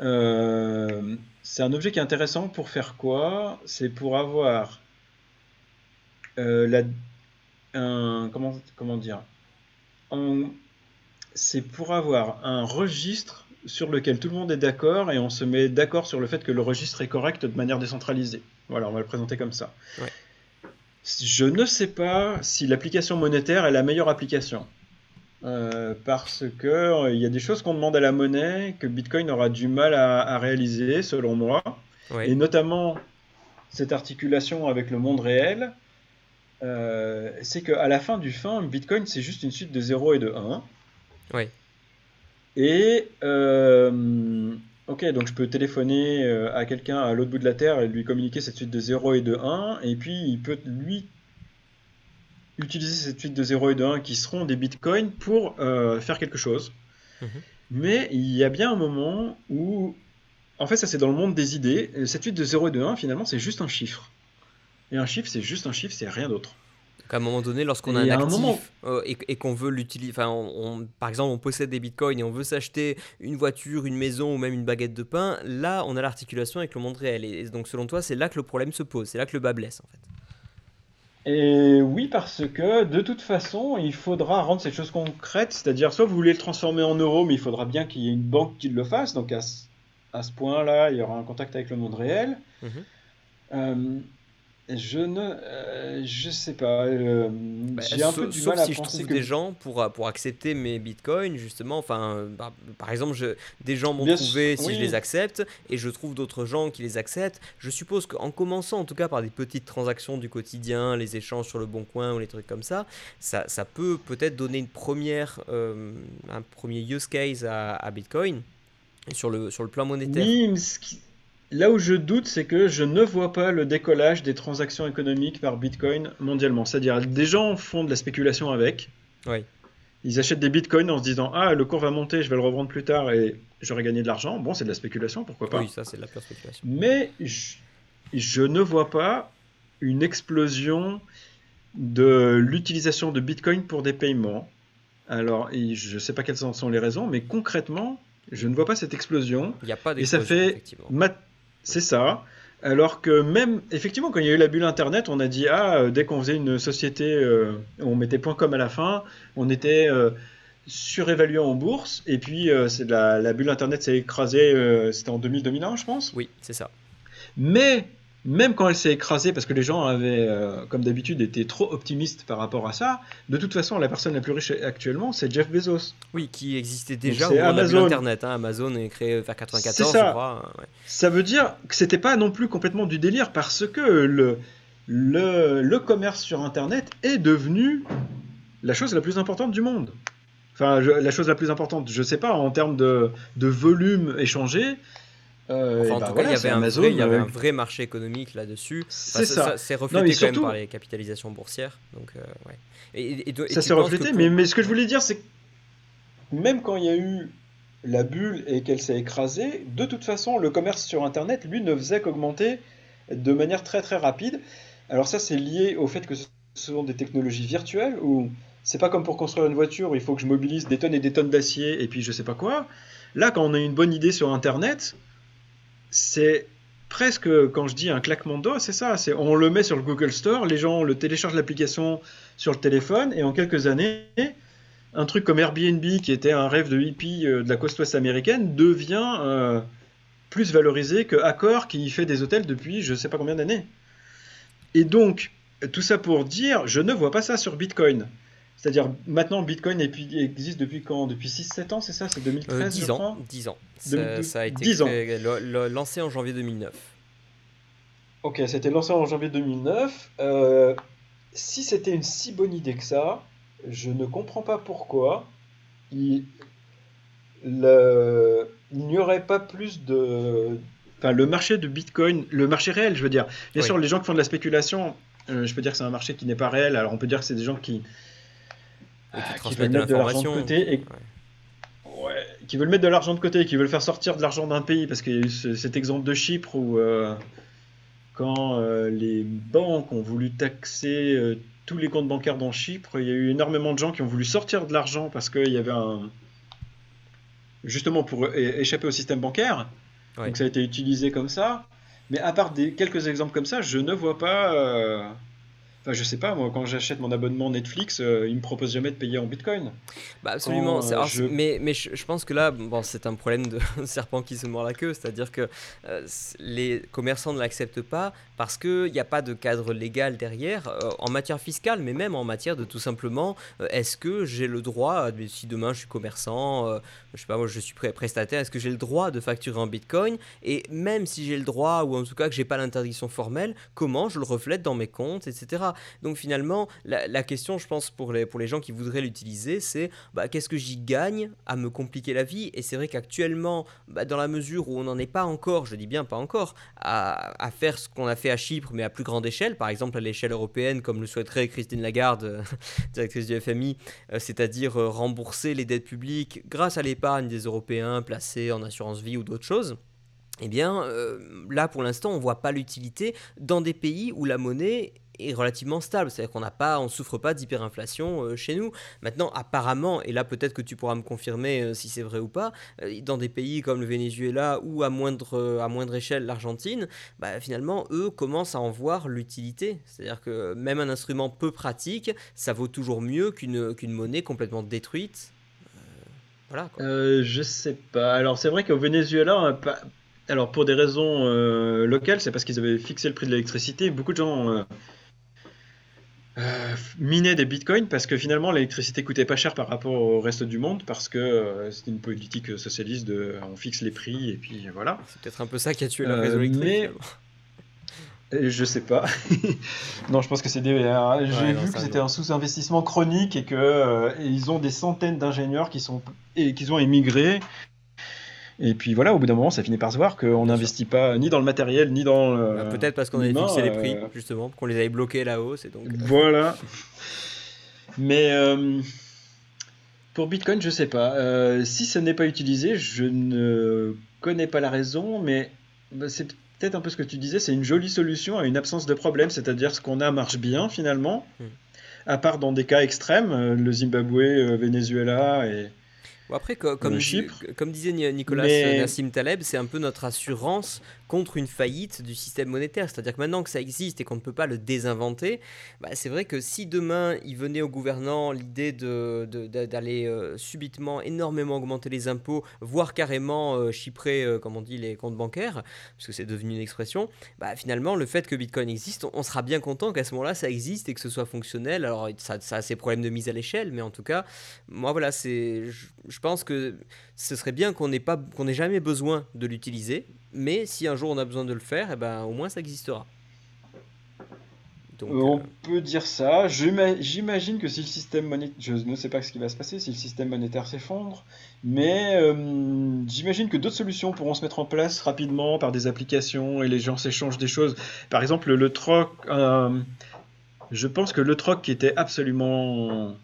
Euh, c'est un objet qui est intéressant pour faire quoi? C'est pour avoir euh, la, un, comment, comment dire? C'est pour avoir un registre sur lequel tout le monde est d'accord et on se met d'accord sur le fait que le registre est correct de manière décentralisée. Voilà, on va le présenter comme ça. Je ne sais pas si l'application monétaire est la meilleure application. Euh, parce que euh, il y a des choses qu'on demande à la monnaie que Bitcoin aura du mal à, réaliser, selon moi, et notamment cette articulation avec le monde réel. Euh, c'est qu'à la fin du fin, Bitcoin c'est juste une suite de 0 et de 1. Oui. Et ok, donc je peux téléphoner à quelqu'un à l'autre bout de la Terre et lui communiquer cette suite de 0 et de 1, et puis il peut lui utiliser cette suite de 0 et de 1 qui seront des bitcoins pour euh, faire quelque chose. Mhm. Mais il y a bien un moment où, en fait, ça c'est dans le monde des idées. Cette suite de 0 et de 1, finalement, c'est juste un chiffre. Et un chiffre, c'est juste un chiffre, c'est rien d'autre. à un moment donné, lorsqu'on a un actif euh, et, qu'on veut l'utiliser, enfin, on, par exemple, on possède des bitcoins et on veut s'acheter une voiture, une maison ou même une baguette de pain, là, on a l'articulation avec le monde réel. Et donc, selon toi, c'est là que le problème se pose, c'est là que le bas blesse, en fait. Et oui, parce que de toute façon, il faudra rendre ces choses concrètes, c'est-à-dire soit vous voulez le transformer en euros, mais il faudra bien qu'il y ait une banque qui le fasse, donc à ce, point-là, il y aura un contact avec le monde réel. Mhm. Euh, je ne euh, je sais pas. Euh, bah, j'ai un peu du mal à si je trouve des gens pour, pour accepter mes bitcoins, justement. Enfin, bah, par exemple, je, des gens m'ont trouvé si je les accepte et je trouve d'autres gens qui les acceptent. Je suppose qu'en commençant en tout cas par des petites transactions du quotidien, les échanges sur le bon coin ou les trucs comme ça, ça, ça peut peut-être donner une première, euh, un premier use case à, à Bitcoin sur le, sur le plan monétaire. Oui, Là où je doute, c'est que je ne vois pas le décollage des transactions économiques par Bitcoin mondialement. C'est-à-dire, des gens font de la spéculation avec. Oui. Ils achètent des bitcoins en se disant Ah, le cours va monter, je vais le revendre plus tard et j'aurai gagné de l'argent. Bon, c'est de la spéculation, pourquoi pas Oui, ça, c'est de la pure spéculation. Mais je, ne vois pas une explosion de l'utilisation de bitcoin pour des paiements. Alors, je ne sais pas quelles sont les raisons, mais concrètement, je ne vois pas cette explosion. Il n'y a pas d'explosion. Et ça fait c'est ça. Alors que même, effectivement, quand il y a eu la bulle Internet, on a dit, ah, euh, dès qu'on faisait une société, euh, on mettait .com à la fin, on était euh, surévalué en bourse, et puis c'est la, la, bulle Internet s'est écrasée, c'était en 2000-2001, je pense. Oui, c'est ça. Mais même quand elle s'est écrasée, parce que les gens avaient, euh, comme d'habitude, été trop optimistes par rapport à ça, de toute façon, la personne la plus riche actuellement, c'est Jeff Bezos. Oui, qui existait déjà au Amazon. Internet. Hein. Amazon est créé vers 94, ça. je crois. Ça veut dire que c'était pas non plus complètement du délire, parce que le, le, le commerce sur Internet est devenu la chose la plus importante du monde. Enfin, la chose la plus importante, je sais pas, en termes de, de volume échangé, euh, en bah tout cas, il y avait, un, vrai, il y avait un vrai marché économique là-dessus. c'est ça. C'est reflété quand même par les capitalisations boursières. Donc, euh, ouais. et, ça s'est reflété, mais, mais ce que je voulais dire, c'est que même quand il y a eu la bulle et qu'elle s'est écrasée, de toute façon, le commerce sur Internet, lui, ne faisait qu'augmenter de manière très très rapide. Alors ça, c'est lié au fait que ce sont des technologies virtuelles où c'est pas comme pour construire une voiture où il faut que je mobilise des tonnes et des tonnes d'acier et puis je sais pas quoi. Là, quand on a une bonne idée sur Internet, c'est presque, quand je dis un claquement de doigts, c'est ça. On le met sur le Google Store, les gens le téléchargent l'application sur le téléphone, et en quelques années, un truc comme Airbnb, qui était un rêve de hippie de la côte ouest américaine, devient plus valorisé que Accor, qui fait des hôtels depuis je ne sais pas combien d'années. Et donc, tout ça pour dire, je ne vois pas ça sur Bitcoin. C'est-à-dire, maintenant, Bitcoin existe depuis quand? Depuis 6-7 ans, c'est ça? C'est 2013 10 ans. 10 ans. Ça, a été lancé en janvier 2009. Ok, c'était lancé en janvier 2009. Euh, si c'était une si bonne idée que ça, je ne comprends pas pourquoi il, n'y aurait pas plus de... Enfin, le marché de Bitcoin, le marché réel, je veux dire. Bien sûr, les gens qui font de la spéculation, euh, je peux dire que c'est un marché qui n'est pas réel. Alors, on peut dire que c'est des gens qui qui, veulent mettre de l'argent de côté et qui veulent mettre de l'argent de côté, qui veulent faire sortir de l'argent d'un pays, parce qu'il y a eu cet exemple de Chypre où euh, quand euh, les banques ont voulu taxer euh, tous les comptes bancaires dans Chypre, il y a eu énormément de gens qui ont voulu sortir de l'argent parce qu'il y avait un justement pour échapper au système bancaire. Donc ça a été utilisé comme ça. Mais à part des quelques exemples comme ça, je ne vois pas Enfin, je sais pas, moi, quand j'achète mon abonnement Netflix, euh, ils me proposent jamais de payer en bitcoin. Bah, absolument. Euh, mais mais je, pense que là, bon, c'est un problème de serpent qui se mord la queue. C'est-à-dire que euh, les commerçants ne l'acceptent pas parce qu'il n'y a pas de cadre légal derrière en matière fiscale, mais même en matière de tout simplement est-ce que j'ai le droit, si demain je suis commerçant, je sais pas, moi je suis prestataire, est-ce que j'ai le droit de facturer en bitcoin? Et même si j'ai le droit, ou en tout cas que j'ai pas l'interdiction formelle, comment je le reflète dans mes comptes, etc. Donc finalement, la, question, je pense, pour les, pour les gens qui voudraient l'utiliser, c'est bah, qu'est-ce que j'y gagne à me compliquer la vie? Et c'est vrai qu'actuellement, bah, dans la mesure où on n'en est pas encore, je dis bien pas encore, à, faire ce qu'on a fait à Chypre, mais à plus grande échelle, par exemple à l'échelle européenne, comme le souhaiterait Christine Lagarde, directrice du FMI, euh, c'est-à-dire euh, rembourser les dettes publiques grâce à l'épargne des Européens placés en assurance vie ou d'autres choses. Eh bien, euh, là pour l'instant, on ne voit pas l'utilité dans des pays où la monnaie relativement stable, c'est-à-dire qu'on n'a pas, on souffre pas d'hyperinflation euh, chez nous. Maintenant, apparemment, et là peut-être que tu pourras me confirmer euh, si c'est vrai ou pas, euh, dans des pays comme le Venezuela ou à moindre, à moindre échelle l'Argentine, bah, finalement, eux commencent à en voir l'utilité. C'est-à-dire que même un instrument peu pratique, ça vaut toujours mieux qu'une qu'une monnaie complètement détruite. voilà. Je sais pas. Alors c'est vrai qu'au Venezuela, alors pour des raisons locales, c'est parce qu'ils avaient fixé le prix de l'électricité. Beaucoup de gens euh, miner des bitcoins parce que finalement l'électricité coûtait pas cher par rapport au reste du monde parce que euh, c'était une politique socialiste de on fixe les prix et puis voilà. C'est peut-être un peu ça qui a tué le réseau euh, électrique. Mais... Je sais pas. non, je pense que c'est des. J'ai vu que c'était un sous-investissement chronique et que ils ont des centaines d'ingénieurs qui sont et qui ont émigré et puis voilà, au bout d'un moment, ça finit par se voir qu'on n'investit pas ni dans le matériel, ni dans. Bah, peut-être parce qu'on avait fixé les prix, euh, justement, qu'on les avait bloqués la hausse. Et donc... Euh, voilà. Mais euh, pour Bitcoin, je sais pas. si ça n'est pas utilisé, je ne connais pas la raison, mais bah, c'est peut-être un peu ce que tu disais, c'est une jolie solution à une absence de problème, c'est-à-dire ce qu'on a marche bien finalement, hmm. à part dans des cas extrêmes, le Zimbabwe, Venezuela et après, comme, comme, disait Nicolas Nassim Taleb, c'est un peu notre assurance contre une faillite du système monétaire. C'est-à-dire que maintenant que ça existe et qu'on ne peut pas le désinventer, bah, c'est vrai que si demain il venait au gouvernant l'idée d'aller de, d'aller euh, subitement énormément augmenter les impôts, voire carrément euh, chiffrer, euh, comme on dit, les comptes bancaires, parce que c'est devenu une expression, bah, finalement le fait que Bitcoin existe, on, sera bien content qu'à ce moment-là ça existe et que ce soit fonctionnel. Alors ça, ça a ses problèmes de mise à l'échelle, mais en tout cas, moi voilà, c'est, je, pense que ce serait bien qu'on n'ait pas, qu'on n'ait jamais besoin de l'utiliser mais si un jour on a besoin de le faire, eh ben, au moins ça existera. Donc, on euh, peut dire ça. J'imagine que si le système monétaire, je ne sais pas ce qui va se passer si le système monétaire s'effondre, mais euh, j'imagine que d'autres solutions pourront se mettre en place rapidement par des applications et les gens s'échangent des choses. Par exemple, le troc. Euh, je pense que le troc qui était absolument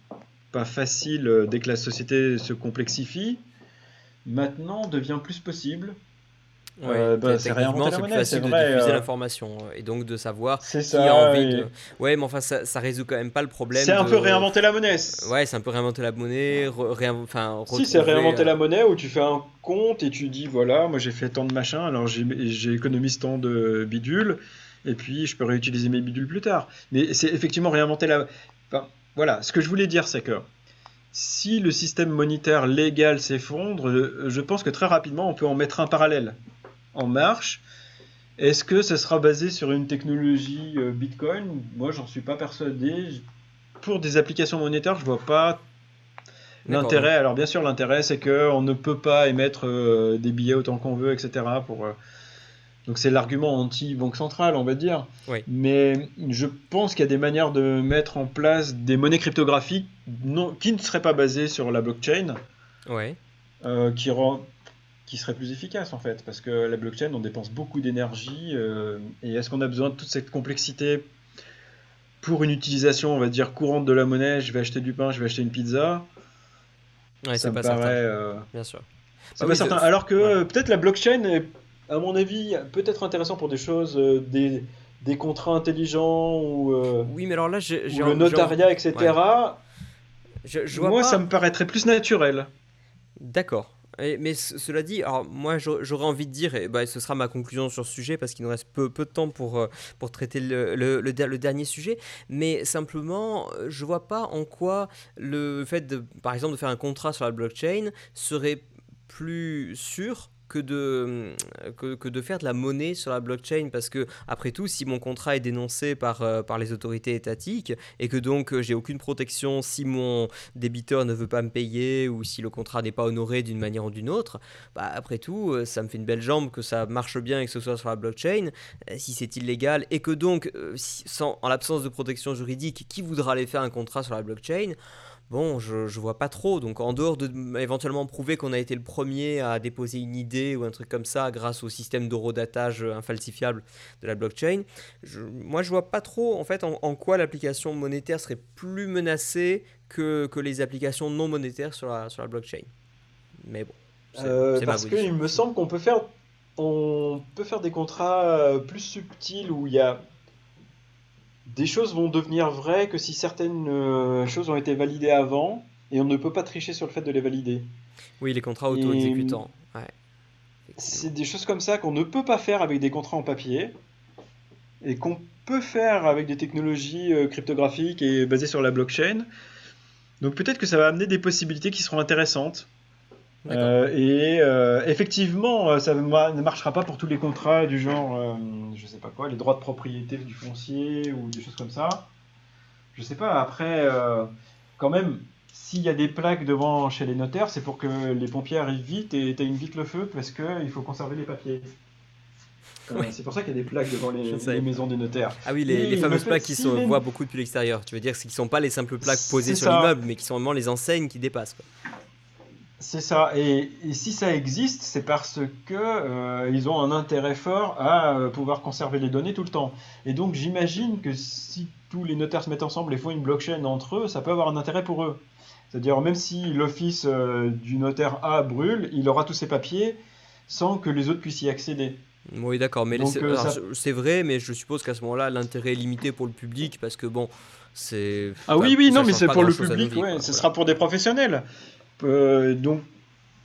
pas facile dès que la société se complexifie, maintenant devient plus possible Ouais, euh, bah, c'est réinventer la monnaie, facile de diffuser euh, l'information euh, et donc de savoir qui ça, a envie de. Ouais, mais enfin, ça, ça résout quand même pas le problème. C'est un peu réinventer la monnaie. Ouais, c'est un peu réinventer la monnaie. Enfin, Si, c'est réinventer la monnaie où tu fais un compte et tu dis voilà, moi j'ai fait tant de machins, alors j'ai économisé tant de bidules et puis je peux réutiliser mes bidules plus tard. Mais c'est effectivement réinventer la. Enfin, voilà, ce que je voulais dire, c'est que si le système monétaire légal s'effondre, je pense que très rapidement on peut en mettre un parallèle en marche. Est-ce que ça sera basé sur une technologie euh, Bitcoin? Moi, j'en suis pas persuadé. Pour des applications monétaires, je vois pas l'intérêt. Alors, bien sûr, l'intérêt, c'est qu'on ne peut pas émettre euh, des billets autant qu'on veut, etc. Pour, euh, Donc, c'est l'argument anti-banque centrale, on va dire. Mais je pense qu'il y a des manières de mettre en place des monnaies cryptographiques non... qui ne seraient pas basées sur la blockchain. Ouais. qui, rend qui serait plus efficace en fait, parce que la blockchain, on dépense beaucoup d'énergie, euh, et est-ce qu'on a besoin de toute cette complexité pour une utilisation, on va dire, courante de la monnaie? Je vais acheter du pain, je vais acheter une pizza. Ouais, ça me pas paraît, euh, Bien sûr. C'est pas certain. Alors que euh, peut-être la blockchain est, à mon avis, peut-être intéressant pour des choses, des, des contrats intelligents ou. oui, mais alors là, j'ai. Le notariat, etc. Je, Moi, ça me paraîtrait plus naturel. D'accord mais cela dit, alors moi j'aurais envie de dire, et bah, ce sera ma conclusion sur ce sujet parce qu'il nous reste peu, peu de temps pour, euh, pour traiter le, le, le, dernier sujet, mais simplement je vois pas en quoi le fait de, par exemple, de faire un contrat sur la blockchain serait plus sûr que de, que, de faire de la monnaie sur la blockchain. Parce que après tout si mon contrat est dénoncé par, euh, par les autorités étatiques et que donc euh, j'ai aucune protection si mon débiteur ne veut pas me payer ou si le contrat n'est pas honoré d'une manière ou d'une autre bah après tout euh, ça me fait une belle jambe que ça marche bien et que ce soit sur la blockchain. Si c'est illégal et que donc sans, en l'absence de protection juridique qui voudra aller faire un contrat sur la blockchain? Bon, je, je vois pas trop. Donc, en dehors de éventuellement prouver qu'on a été le premier à déposer une idée ou un truc comme ça grâce au système d'horodatage infalsifiable de la blockchain, je, moi je vois pas trop en fait en, quoi l'application monétaire serait plus menacée que, que, les applications non monétaires sur la, sur la blockchain. Mais bon. Euh, parce qu'il me semble qu'on peut faire on peut faire des contrats euh, plus subtils où il y a des choses vont devenir vraies que si certaines euh, choses ont été validées avant, et on ne peut pas tricher sur le fait de les valider. Oui, les contrats auto-exécutants. C'est des choses comme ça qu'on ne peut pas faire avec des contrats en papier, et qu'on peut faire avec des technologies euh, cryptographiques et basées sur la blockchain. Donc peut-être que ça va amener des possibilités qui seront intéressantes. Euh, et euh, effectivement, euh, ça ne marchera pas pour tous les contrats du genre, je sais pas quoi, les droits de propriété du foncier ou des choses comme ça. Je sais pas. Après, quand même, s'il y a des plaques devant chez les notaires, c'est pour que les pompiers arrivent vite et éteignent vite le feu parce qu'il faut conserver les papiers. C'est pour ça qu'il y a des plaques devant les, maisons des notaires. Ah oui, les, fameuses plaques qui se voient beaucoup depuis l'extérieur. Tu veux dire qu'ils ne sont pas les simples plaques posées sur l'immeuble, mais qui sont vraiment les enseignes qui dépassent. C'est ça. Et, si ça existe, c'est parce que euh, ils ont un intérêt fort à euh, pouvoir conserver les données tout le temps. Et donc j'imagine que si tous les notaires se mettent ensemble et font une blockchain entre eux, ça peut avoir un intérêt pour eux. C'est-à-dire même si l'office euh, du notaire A brûle, il aura tous ses papiers sans que les autres puissent y accéder. Oui, d'accord, mais c'est vrai, mais je suppose qu'à ce moment-là, l'intérêt est limité pour le public parce que bon, c'est. Ah oui, oui, non, mais c'est pour le public, ouais, ce sera pour des professionnels. Euh, donc,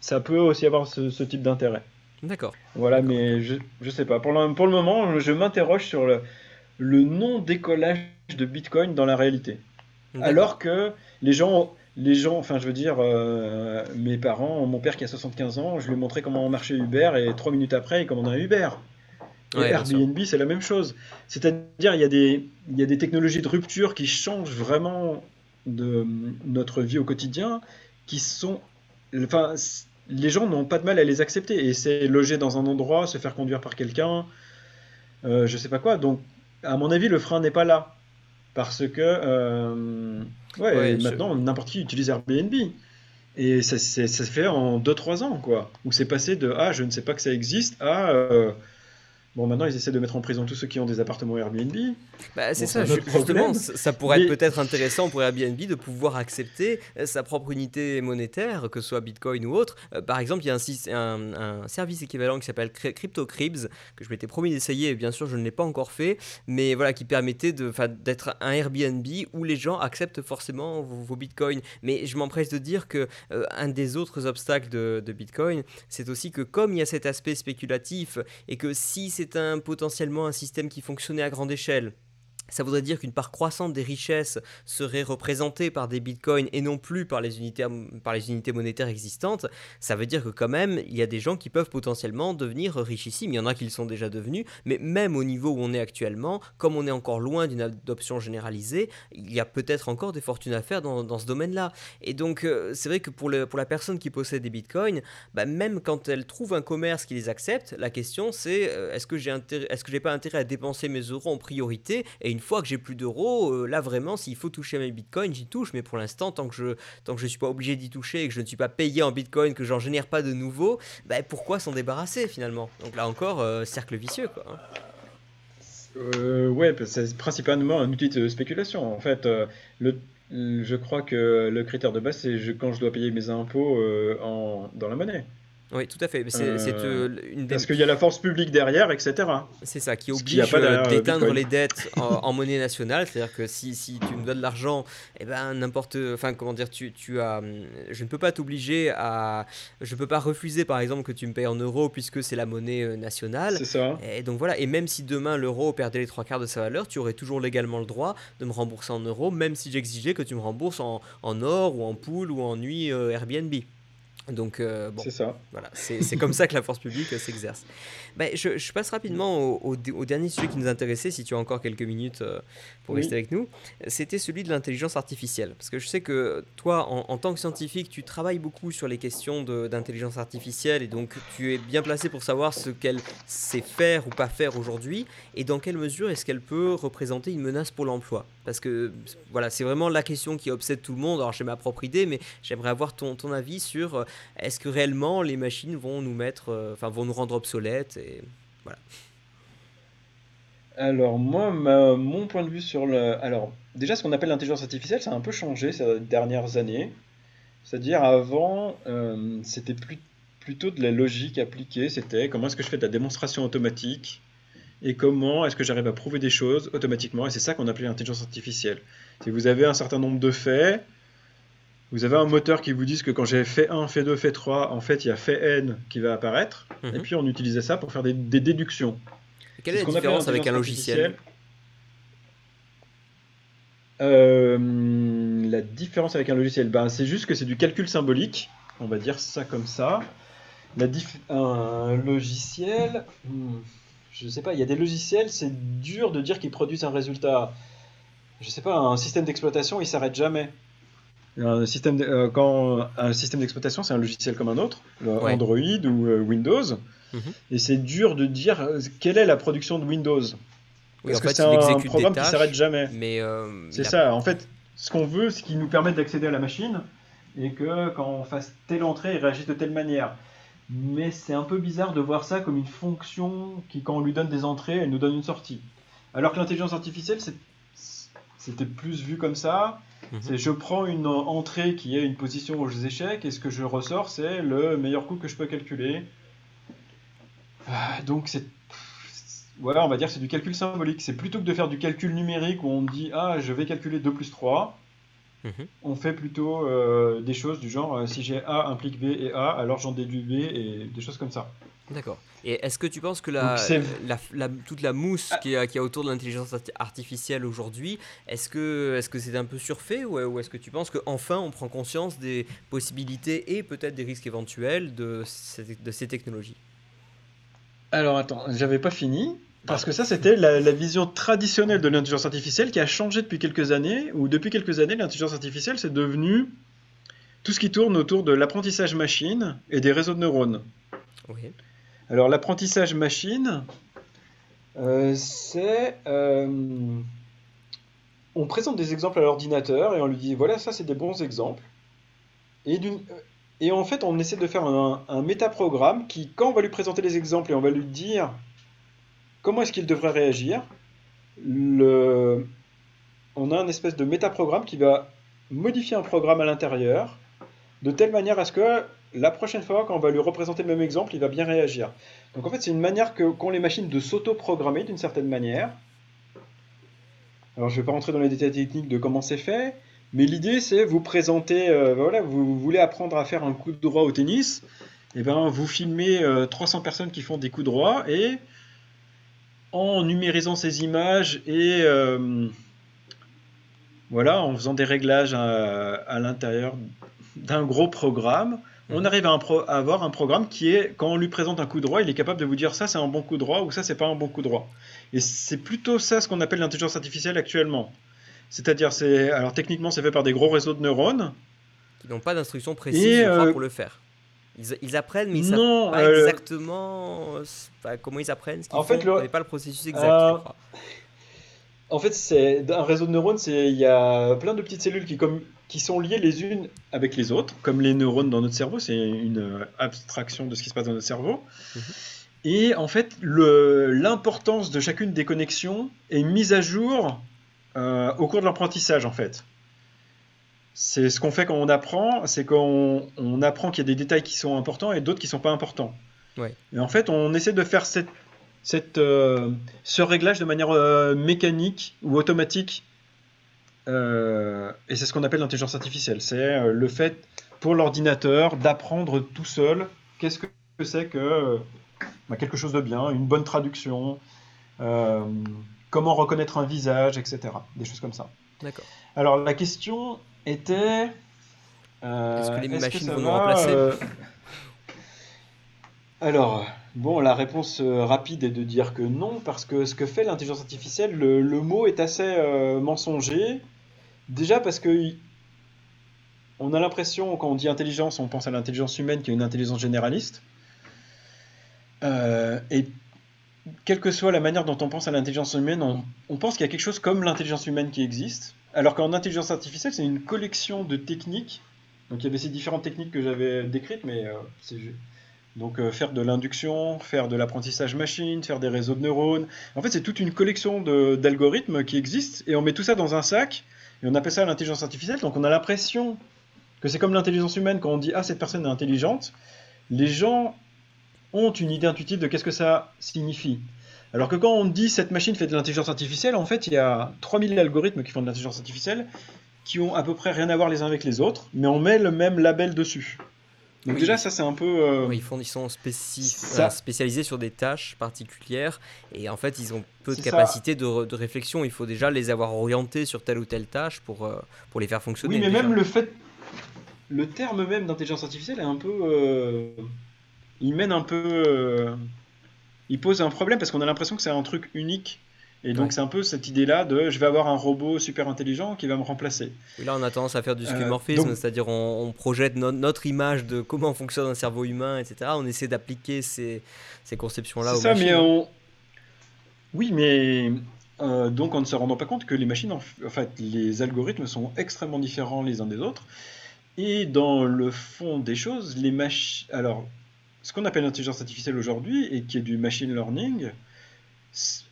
ça peut aussi avoir ce, type d'intérêt. D'accord. Voilà, mais je, je sais pas. Pour le, pour le moment, je m'interroge sur le, le non-décollage de Bitcoin dans la réalité. Alors que les gens, les gens, enfin, je veux dire, euh, mes parents, mon père qui a 75 ans, je lui ai montré comment marchait Uber et trois minutes après, il commande un Uber. Et Airbnb, c'est la même chose. C'est-à-dire, il y, a des, il y a des technologies de rupture qui changent vraiment de notre vie au quotidien qui sont. Enfin, les gens n'ont pas de mal à les accepter. Et c'est loger dans un endroit, se faire conduire par quelqu'un, euh, je sais pas quoi. Donc, à mon avis, le frein n'est pas là. Parce que. Euh, ouais, maintenant, n'importe qui utilise Airbnb. Et ça, ça se fait en 2-3 ans, quoi. Où c'est passé de Ah, je ne sais pas que ça existe à. Euh, Bon, maintenant, ils essaient de mettre en prison tous ceux qui ont des appartements Airbnb. Bah, c'est ça, justement, ça pourrait être peut-être intéressant pour Airbnb de pouvoir accepter euh, sa propre unité monétaire, que ce soit Bitcoin ou autre. Euh, par exemple, il y a un, un, service équivalent qui s'appelle CryptoCribs, que je m'étais promis d'essayer, et bien sûr, je ne l'ai pas encore fait, mais voilà, qui permettait d'être un Airbnb où les gens acceptent forcément vos, Bitcoins. Mais je m'empresse de dire que euh, un des autres obstacles de, de Bitcoin, c'est aussi que comme il y a cet aspect spéculatif, et que si c'est un, potentiellement un système qui fonctionnait à grande échelle, ça voudrait dire qu'une part croissante des richesses serait représentée par des bitcoins et non plus par les, unités, par les unités monétaires existantes, ça veut dire que quand même, il y a des gens qui peuvent potentiellement devenir richissimes. Il y en a qui le sont déjà devenus, mais même au niveau où on est actuellement, comme on est encore loin d'une adoption généralisée, il y a peut-être encore des fortunes à faire dans, ce domaine-là. Et donc, euh, c'est vrai que pour, le, pour la personne qui possède des bitcoins, bah, même quand elle trouve un commerce qui les accepte, la question c'est euh, est-ce que j'ai est-ce que j'ai pas intérêt à dépenser mes euros en priorité et fois que j'ai plus d'euros, euh, là vraiment, s'il faut toucher mes bitcoins, j'y touche. Mais pour l'instant, tant que je tant que je suis pas obligé d'y toucher et que je ne suis pas payé en bitcoin, que j'en génère pas de nouveau, bah, pourquoi s'en débarrasser finalement? Donc là encore, euh, cercle vicieux quoi. Euh, ouais, c'est principalement un outil de spéculation. En fait, je crois que le critère de base, c'est quand je dois payer mes impôts en, dans la monnaie. Oui, tout à fait. C'est, euh, euh, une Parce qu'il y a la force publique derrière, etc. C'est ça, qui oblige euh, d'éteindre les dettes en, monnaie nationale. C'est-à-dire que si, si, tu me donnes de l'argent, eh ben, n'importe. Enfin, comment dire, tu, tu as. Je ne peux pas t'obliger à. Je ne peux pas refuser, par exemple, que tu me payes en euros puisque c'est la monnaie nationale. C'est ça. Et donc voilà. Et même si demain l'euro perdait les trois quarts de sa valeur, tu aurais toujours légalement le droit de me rembourser en euros, même si j'exigeais que tu me rembourses en, en or ou en pool ou en nuit Airbnb. Donc, euh, bon, c'est ça. Voilà, c'est comme ça que la force publique euh, s'exerce. Ben, je, je, passe rapidement au, au, dernier sujet qui nous intéressait, si tu as encore quelques minutes euh, pour rester avec nous. C'était celui de l'intelligence artificielle. Parce que je sais que toi, en, en, tant que scientifique, tu travailles beaucoup sur les questions d'intelligence artificielle et donc tu es bien placé pour savoir ce qu'elle sait faire ou pas faire aujourd'hui et dans quelle mesure est-ce qu'elle peut représenter une menace pour l'emploi. Parce que voilà, c'est vraiment la question qui obsède tout le monde. Alors j'ai ma propre idée, mais j'aimerais avoir ton, ton avis sur est-ce que réellement les machines vont nous mettre, euh, enfin vont nous rendre obsolètes et voilà. Alors moi, mon point de vue sur le, alors déjà ce qu'on appelle l'intelligence artificielle, ça a un peu changé ces dernières années. C'est-à-dire avant, euh, c'était plus, plutôt de la logique appliquée. C'était comment est-ce que je fais de la démonstration automatique et comment est-ce que j'arrive à prouver des choses automatiquement. Et c'est ça qu'on appelait l'intelligence artificielle. Si vous avez un certain nombre de faits, vous avez un moteur qui vous dit que quand j'ai fait 1, fait 2, fait 3, en fait, il y a fait n qui va apparaître. Et mhm. puis, on utilisait ça pour faire des, déductions. quelle est, la différence avec un logiciel euh, La différence avec un logiciel, ben, c'est juste que c'est du calcul symbolique. On va dire ça comme ça. La un logiciel, hmm, je ne sais pas, il y a des logiciels, c'est dur de dire qu'ils produisent un résultat. Je ne sais pas, un système d'exploitation, il s'arrête jamais. Un système, euh, quand un système d'exploitation, c'est un logiciel comme un autre, Android ou euh, Windows, mhm. et c'est dur de dire euh, quelle est la production de Windows? Parce que c'est un, programme qui s'arrête jamais. Mais c'est ça. En fait, ce qu'on veut, c'est qu'il nous permette d'accéder à la machine et que quand on fasse telle entrée, il réagisse de telle manière. Mais c'est un peu bizarre de voir ça comme une fonction qui, quand on lui donne des entrées, elle nous donne une sortie. Alors que l'intelligence artificielle, c'était plus vu comme ça. Mhm. C'est je prends une entrée qui est une position aux échecs et ce que je ressors, c'est le meilleur coup que je peux calculer. Ah, donc c'est voilà, on va dire c'est du calcul symbolique. C'est plutôt que de faire du calcul numérique où on dit ah je vais calculer 2 plus 3. Mhm. On fait plutôt euh, des choses du genre euh, si j'ai A implique B et A, alors j'en déduis B et des choses comme ça. D'accord. Et est-ce que tu penses que la, la, toute la mousse ah. qu'il y, a autour de l'intelligence artificielle aujourd'hui, est-ce que c'est -ce c'est un peu surfait ou, ou est-ce que tu penses qu'enfin on prend conscience des possibilités et peut-être des risques éventuels de ces, de ces technologies? Alors attends, j'avais pas fini. Parce que ça, c'était la, la, vision traditionnelle de l'intelligence artificielle qui a changé depuis quelques années, ou depuis quelques années, l'intelligence artificielle, c'est devenu tout ce qui tourne autour de l'apprentissage machine et des réseaux de neurones. Oui. Alors l'apprentissage machine, euh, c'est... Euh, on présente des exemples à l'ordinateur et on lui dit, voilà, ça c'est des bons exemples. Et, et en fait, on essaie de faire un, un métaprogramme qui, quand on va lui présenter les exemples et on va lui dire comment est-ce qu'il devrait réagir, on a un espèce de métaprogramme qui va modifier un programme à l'intérieur de telle manière à ce que la prochaine fois, quand on va lui représenter le même exemple, il va bien réagir. Donc en fait, c'est une manière qu'ont les machines de s'auto-programmer d'une certaine manière. Alors je ne vais pas rentrer dans les détails techniques de comment c'est fait, mais l'idée c'est vous présenter, euh, voilà, vous, voulez apprendre à faire un coup de droit au tennis, et ben vous filmez 300 euh, personnes qui font des coups droits et en numérisant ces images et euh, voilà, en faisant des réglages à, l'intérieur d'un gros programme, on mhm. arrive à, avoir un programme qui est, quand on lui présente un coup droit, il est capable de vous dire ça c'est un bon coup droit ou ça c'est pas un bon coup droit. Et c'est plutôt ça ce qu'on appelle l'intelligence artificielle actuellement. C'est-à-dire, c'est alors techniquement c'est fait par des gros réseaux de neurones. Qui n'ont pas d'instructions précises euh, pour le faire. Ils, apprennent, mais ils ne savent pas euh, exactement comment ils apprennent ce qu'ils en font. Fait, le... pas le processus exact. Euh, en fait, c'est un réseau de neurones. C'est il y a plein de petites cellules qui, comme, qui sont liées les unes avec les autres, comme les neurones dans notre cerveau. C'est une euh, abstraction de ce qui se passe dans notre cerveau. Mhm. Et en fait, l'importance de chacune des connexions est mise à jour au cours de l'apprentissage, en fait. C'est ce qu'on fait quand on apprend, c'est qu'on on apprend qu'il y a des détails qui sont importants et d'autres qui ne sont pas importants. Et en fait, on essaie de faire cette, cette, euh, ce réglage de manière euh, mécanique ou automatique. Euh, et c'est ce qu'on appelle l'intelligence artificielle. C'est le fait pour l'ordinateur d'apprendre tout seul qu'est-ce que c'est que bah, quelque chose de bien, une bonne traduction, comment reconnaître un visage, etc. Des choses comme ça. D'accord. Alors la question était. Euh, est-ce que les machines vont nous remplacer euh, Alors, bon, la réponse euh, rapide est de dire que non, parce que ce que fait l'intelligence artificielle, le, mot est assez mensonger. Déjà parce que on a l'impression, quand on dit intelligence, on pense à l'intelligence humaine qui est une intelligence généraliste. et quelle que soit la manière dont on pense à l'intelligence humaine, on, on pense qu'il y a quelque chose comme l'intelligence humaine qui existe. Alors qu'en intelligence artificielle, c'est une collection de techniques. Donc il y avait ces différentes techniques que j'avais décrites, mais euh, c'est donc euh, faire de l'induction, faire de l'apprentissage machine, faire des réseaux de neurones. En fait, c'est toute une collection d'algorithmes qui existent et on met tout ça dans un sac et on appelle ça l'intelligence artificielle. Donc on a l'impression que c'est comme l'intelligence humaine quand on dit ah cette personne est intelligente. Les gens ont une idée intuitive de qu'est-ce que ça signifie. Alors que quand on dit cette machine fait de l'intelligence artificielle, en fait, il y a 3000 algorithmes qui font de l'intelligence artificielle qui ont à peu près rien à voir les uns avec les autres, mais on met le même label dessus. Donc déjà, ça c'est un peu... Euh, ils, font, ils sont euh, spécialisés sur des tâches particulières et en fait ils ont peu de capacité de, réflexion. Il faut déjà les avoir orientés sur telle ou telle tâche pour, euh, pour les faire fonctionner. Oui, mais même le fait... Le terme même d'intelligence artificielle est un peu... Il mène un peu il pose un problème parce qu'on a l'impression que c'est un truc unique. Et donc c'est un peu cette idée-là de je vais avoir un robot super intelligent qui va me remplacer. Et là on a tendance à faire du skeuomorphisme, euh, c'est-à-dire on, projette notre image de comment fonctionne un cerveau humain, etc. On essaie d'appliquer ces, ces conceptions-là ça, Mais on... Oui, mais euh, donc en ne se rendant pas compte que les machines, en fait, les algorithmes sont extrêmement différents les uns des autres. Et dans le fond des choses, les machines... Alors, ce qu'on appelle l'intelligence artificielle aujourd'hui et qui est du machine learning,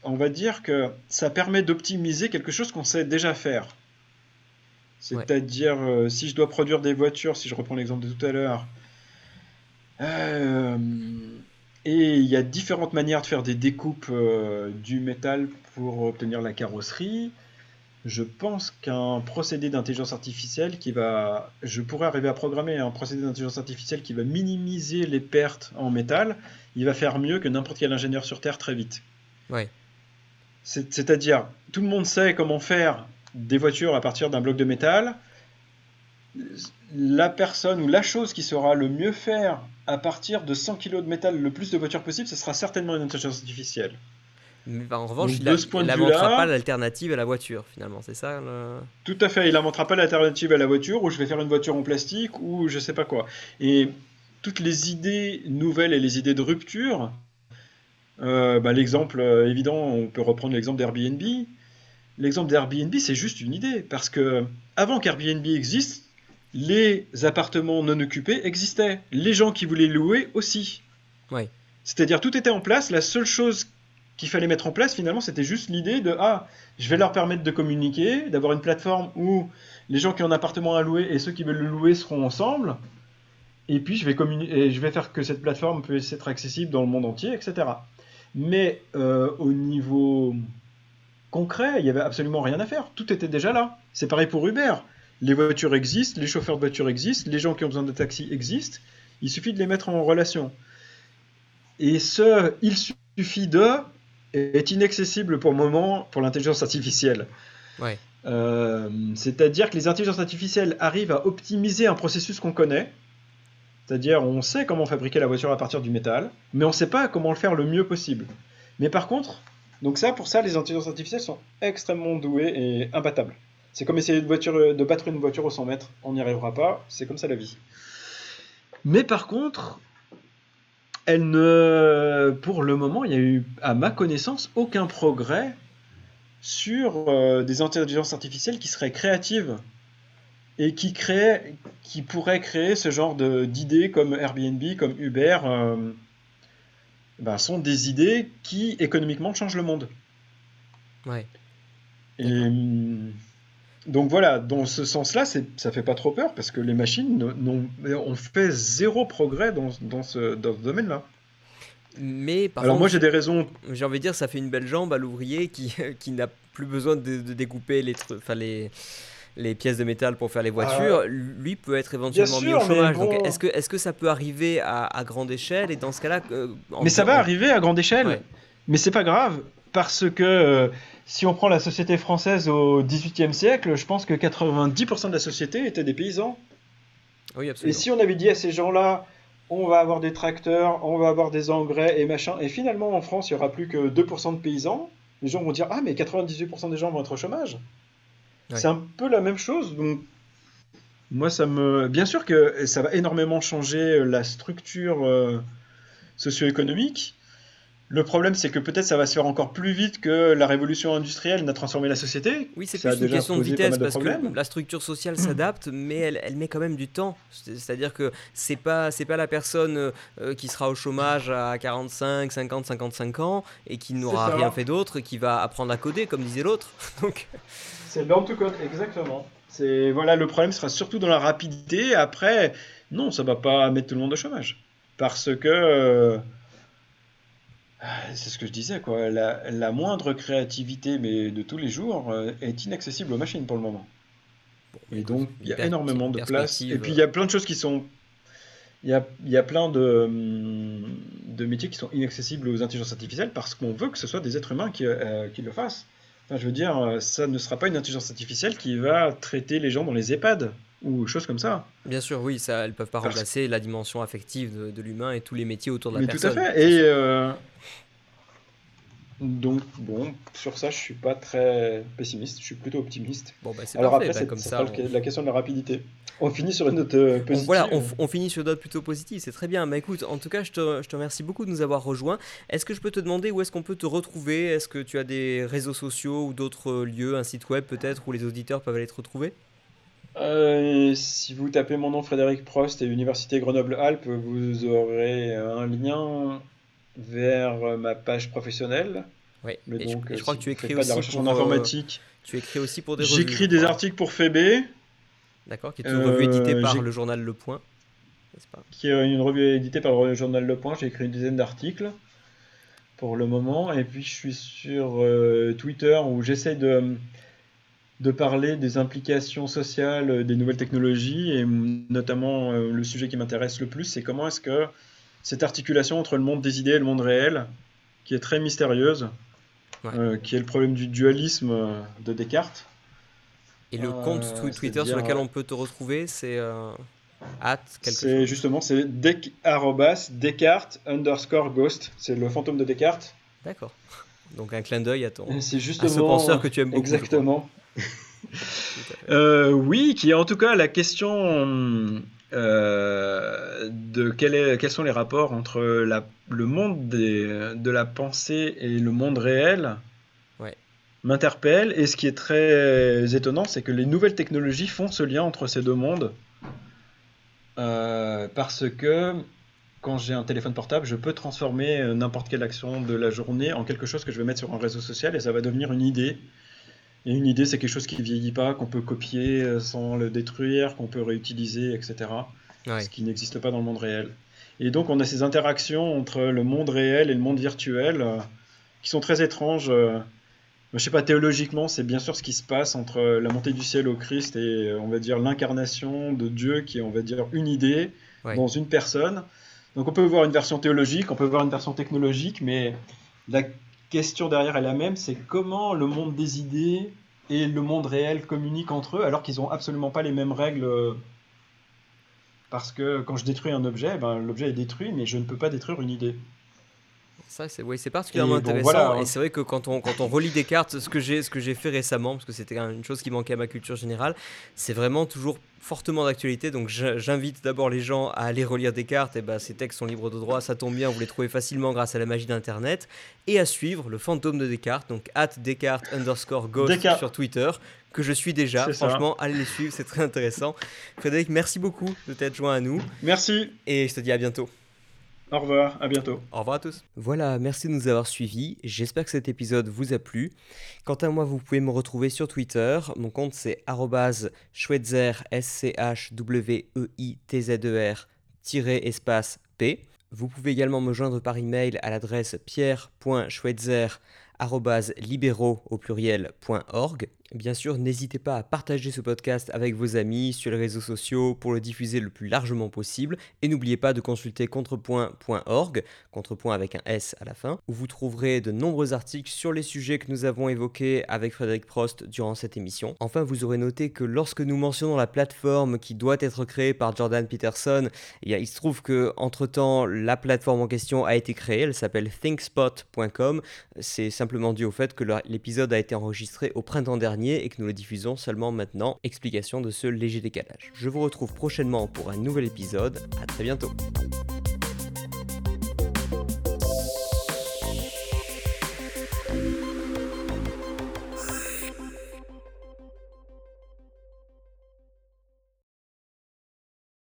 on va dire que ça permet d'optimiser quelque chose qu'on sait déjà faire. C'est-à-dire, euh, si je dois produire des voitures, si je reprends l'exemple de tout à l'heure, euh, et il y a différentes manières de faire des découpes euh, du métal pour obtenir la carrosserie, je pense qu'un procédé d'intelligence artificielle qui va. Je pourrais arriver à programmer un procédé d'intelligence artificielle qui va minimiser les pertes en métal. Il va faire mieux que n'importe quel ingénieur sur Terre très vite. Ouais. C'est-à-dire, tout le monde sait comment faire des voitures à partir d'un bloc de métal. La personne ou la chose qui saura le mieux faire à partir de 100 kg de métal le plus de voitures possible, ce sera certainement une intelligence artificielle. Mais en revanche, il n'inventera pas l'alternative à la voiture, finalement, c'est ça Tout à fait, il n'inventera pas l'alternative à la voiture, ou je vais faire une voiture en plastique, ou je sais pas quoi. Et toutes les idées nouvelles et les idées de rupture, euh, bah, l'exemple euh, évident, on peut reprendre l'exemple d'Airbnb. L'exemple d'Airbnb, c'est juste une idée, parce que avant qu'Airbnb existe, les appartements non occupés existaient. Les gens qui voulaient louer aussi. Ouais. C'est-à-dire tout était en place, la seule chose qu'il fallait mettre en place, finalement, c'était juste l'idée de ah, je vais leur permettre de communiquer, d'avoir une plateforme où les gens qui ont un appartement à louer et ceux qui veulent le louer seront ensemble. Et puis je vais, et je vais faire que cette plateforme puisse être accessible dans le monde entier, etc. Mais euh, au niveau concret, il n'y avait absolument rien à faire. Tout était déjà là. C'est pareil pour Uber. Les voitures existent, les chauffeurs de voitures existent, les gens qui ont besoin de taxis existent. Il suffit de les mettre en relation. Et ce, il suffit de est inaccessible pour le moment pour l'intelligence artificielle. Ouais. Euh, c'est-à-dire que les intelligences artificielles arrivent à optimiser un processus qu'on connaît. C'est-à-dire, on sait comment fabriquer la voiture à partir du métal, mais on ne sait pas comment le faire le mieux possible. Mais par contre, donc ça, pour ça, les intelligences artificielles sont extrêmement douées et imbattables. C'est comme essayer de, voiture, de battre une voiture au 100 mètres. On n'y arrivera pas, c'est comme ça la vie. Mais par contre, elle ne, pour le moment, il n'y a eu, à ma connaissance, aucun progrès sur euh, des intelligences artificielles qui seraient créatives et qui, créent, qui pourraient créer ce genre d'idées comme Airbnb, comme Uber, euh, ben, sont des idées qui économiquement changent le monde. Ouais. Et hum, donc voilà, dans ce sens-là, ça fait pas trop peur parce que les machines ont fait zéro progrès dans, dans ce, dans ce domaine-là. Mais par Alors moi j'ai des raisons. J'ai envie de dire, ça fait une belle jambe à l'ouvrier qui, qui n'a plus besoin de, découper les, les, les pièces de métal pour faire les voitures. Euh, lui peut être éventuellement mis au chômage. est-ce que, est que ça peut arriver à, à grande échelle? Et dans ce cas-là. Euh, mais ça va arriver à grande échelle. Mais c'est pas grave parce que euh, si on prend la société française au XVIIIe siècle, je pense que 90% de la société était des paysans. Oui, absolument. Et si on avait dit à ces gens-là, on va avoir des tracteurs, on va avoir des engrais et machin, et finalement en France, il n'y aura plus que 2% de paysans, les gens vont dire Ah, mais 98% des gens vont être au chômage. C'est un peu la même chose. Donc, moi, ça me. Bien sûr que ça va énormément changer la structure euh, socio-économique, le problème, c'est que peut-être ça va se faire encore plus vite que la révolution industrielle n'a transformé la société. Oui, c'est plus une question de vitesse parce que la structure sociale s'adapte, mais elle, met quand même du temps. C'est-à-dire que c'est pas c'est pas la personne euh, qui sera au chômage à 45, 50, 55 ans et qui n'aura rien fait d'autre qui va apprendre à coder, comme disait l'autre. Donc c'est learn to code, exactement. C'est voilà le problème sera surtout dans la rapidité. Après, non, ça va pas mettre tout le monde au chômage parce que euh, c'est ce que je disais, quoi. La, moindre créativité, mais de tous les jours, euh, est inaccessible aux machines pour le moment. et donc, il y a énormément de place. Et puis, il y a plein de choses qui sont. Il y a, y a, plein de, hum, de, métiers qui sont inaccessibles aux intelligences artificielles parce qu'on veut que ce soit des êtres humains qui, euh, qui le fassent. Enfin, je veux dire, euh, ça ne sera pas une intelligence artificielle qui va traiter les gens dans les EHPAD ou choses comme ça. Bien sûr, oui, ça, elles peuvent pas remplacer la dimension affective de, de l'humain et tous les métiers autour de la personne. Tout à fait. Et euh, donc bon, sur ça, je suis pas très pessimiste. Je suis plutôt optimiste. Bon, bah, Alors après, bah, comme ça, la question de la rapidité. On finit sur une note euh, positive. voilà, on, finit sur une note plutôt positive, c'est très bien. Mais écoute, en tout cas, je te, je te remercie beaucoup de nous avoir rejoints. Est-ce que je peux te demander où est-ce qu'on peut te retrouver? Est-ce que tu as des réseaux sociaux ou d'autres lieux, un site web peut-être où les auditeurs peuvent aller te retrouver? Euh, si vous tapez mon nom Frédéric Prost et Université Grenoble-Alpes, vous aurez un lien vers ma page professionnelle. Oui, mais donc, je, crois que tu écris aussi pour, en informatique. tu écris aussi pour des revues. J'écris des articles pour Fébé. D'accord, qui est une revue éditée par le journal Le Point, pas? Qui est une revue éditée par le journal Le Point. J'ai écrit une dizaine d'articles pour le moment. Et puis je suis sur Twitter où j'essaie de de parler des implications sociales des nouvelles technologies et notamment le sujet qui m'intéresse le plus, c'est comment est-ce que cette articulation entre le monde des idées et le monde réel, qui est très mystérieuse, euh, qui est le problème du dualisme euh, de Descartes. Et le compte euh, Twitter sur lequel on peut te retrouver, c'est C'est justement c'est Descartes underscore ghost. C'est le fantôme de Descartes. D'accord. Donc un clin d'œil à ton c'est justement, à ce penseur que tu aimes beaucoup. Exactement. Oui, qui est en tout cas la question euh, de quel quels sont les rapports entre le monde de la pensée et le monde réel m'interpelle. Et ce qui est très étonnant, c'est que les nouvelles technologies font ce lien entre ces deux mondes. Euh, parce que quand j'ai un téléphone portable, je peux transformer n'importe quelle action de la journée en quelque chose que je vais mettre sur un réseau social et ça va devenir une idée et une idée, c'est quelque chose qui vieillit pas, qu'on peut copier euh, sans le détruire, qu'on peut réutiliser, etc. Ce qui n'existe pas dans le monde réel. Et donc, on a ces interactions entre le monde réel et le monde virtuel euh, qui sont très étranges. Euh, je sais pas, théologiquement, c'est bien sûr ce qui se passe entre la montée du ciel au Christ et, on va dire, l'incarnation de Dieu qui est, on va dire, une idée dans une personne. Donc, on peut voir une version théologique, on peut voir une version technologique, mais la question derrière est la même, c'est comment le monde des idées et le monde réel communiquent entre eux alors qu'ils n'ont absolument pas les mêmes règles. Parce que quand je détruis un objet, ben, l'objet est détruit, mais je ne peux pas détruire une idée. Ça, c'est oui, particulièrement intéressant. Et hein. c'est vrai que quand on, quand on relit des cartes, ce que j'ai fait récemment, parce que c'était une chose qui manquait à ma culture générale, c'est vraiment toujours fortement d'actualité. Donc j'invite d'abord les gens à aller relire des cartes. Et ben, ces textes sont libres de droit, ça tombe bien, vous les trouvez facilement grâce à la magie d'Internet. Et à suivre le fantôme de Descartes, donc at Descartes underscore ghost sur Twitter, que je suis déjà. Franchement, allez les suivre, c'est très intéressant. Frédéric, merci beaucoup de t'être joint à nous. Merci. Et je te dis à bientôt. Au revoir, à bientôt. Au revoir à tous. Voilà, merci de nous avoir suivis. J'espère que cet épisode vous a plu. Quant à moi, vous pouvez me retrouver sur Twitter. Mon compte c'est Schweitzer, S-C-H-W-E-I-T-Z-E-R, espace P. Vous pouvez également me joindre par email à l'adresse pierre.schweitzer.libéraux au pluriel.org. Bien sûr, n'hésitez pas à partager ce podcast avec vos amis sur les réseaux sociaux pour le diffuser le plus largement possible. Et n'oubliez pas de consulter contrepoint.org, contrepoint avec un S à la fin, où vous trouverez de nombreux articles sur les sujets que nous avons évoqués avec Frédéric Prost durant cette émission. Enfin, vous aurez noté que lorsque nous mentionnons la plateforme qui doit être créée par Jordan Peterson, eh il se trouve que entre-temps, la plateforme en question a été créée, elle s'appelle thinkspot.com. C'est simplement dû au fait que l'épisode a été enregistré au printemps et que nous le diffusons seulement maintenant. Explication de ce léger décalage. Je vous retrouve prochainement pour un nouvel épisode. À très bientôt.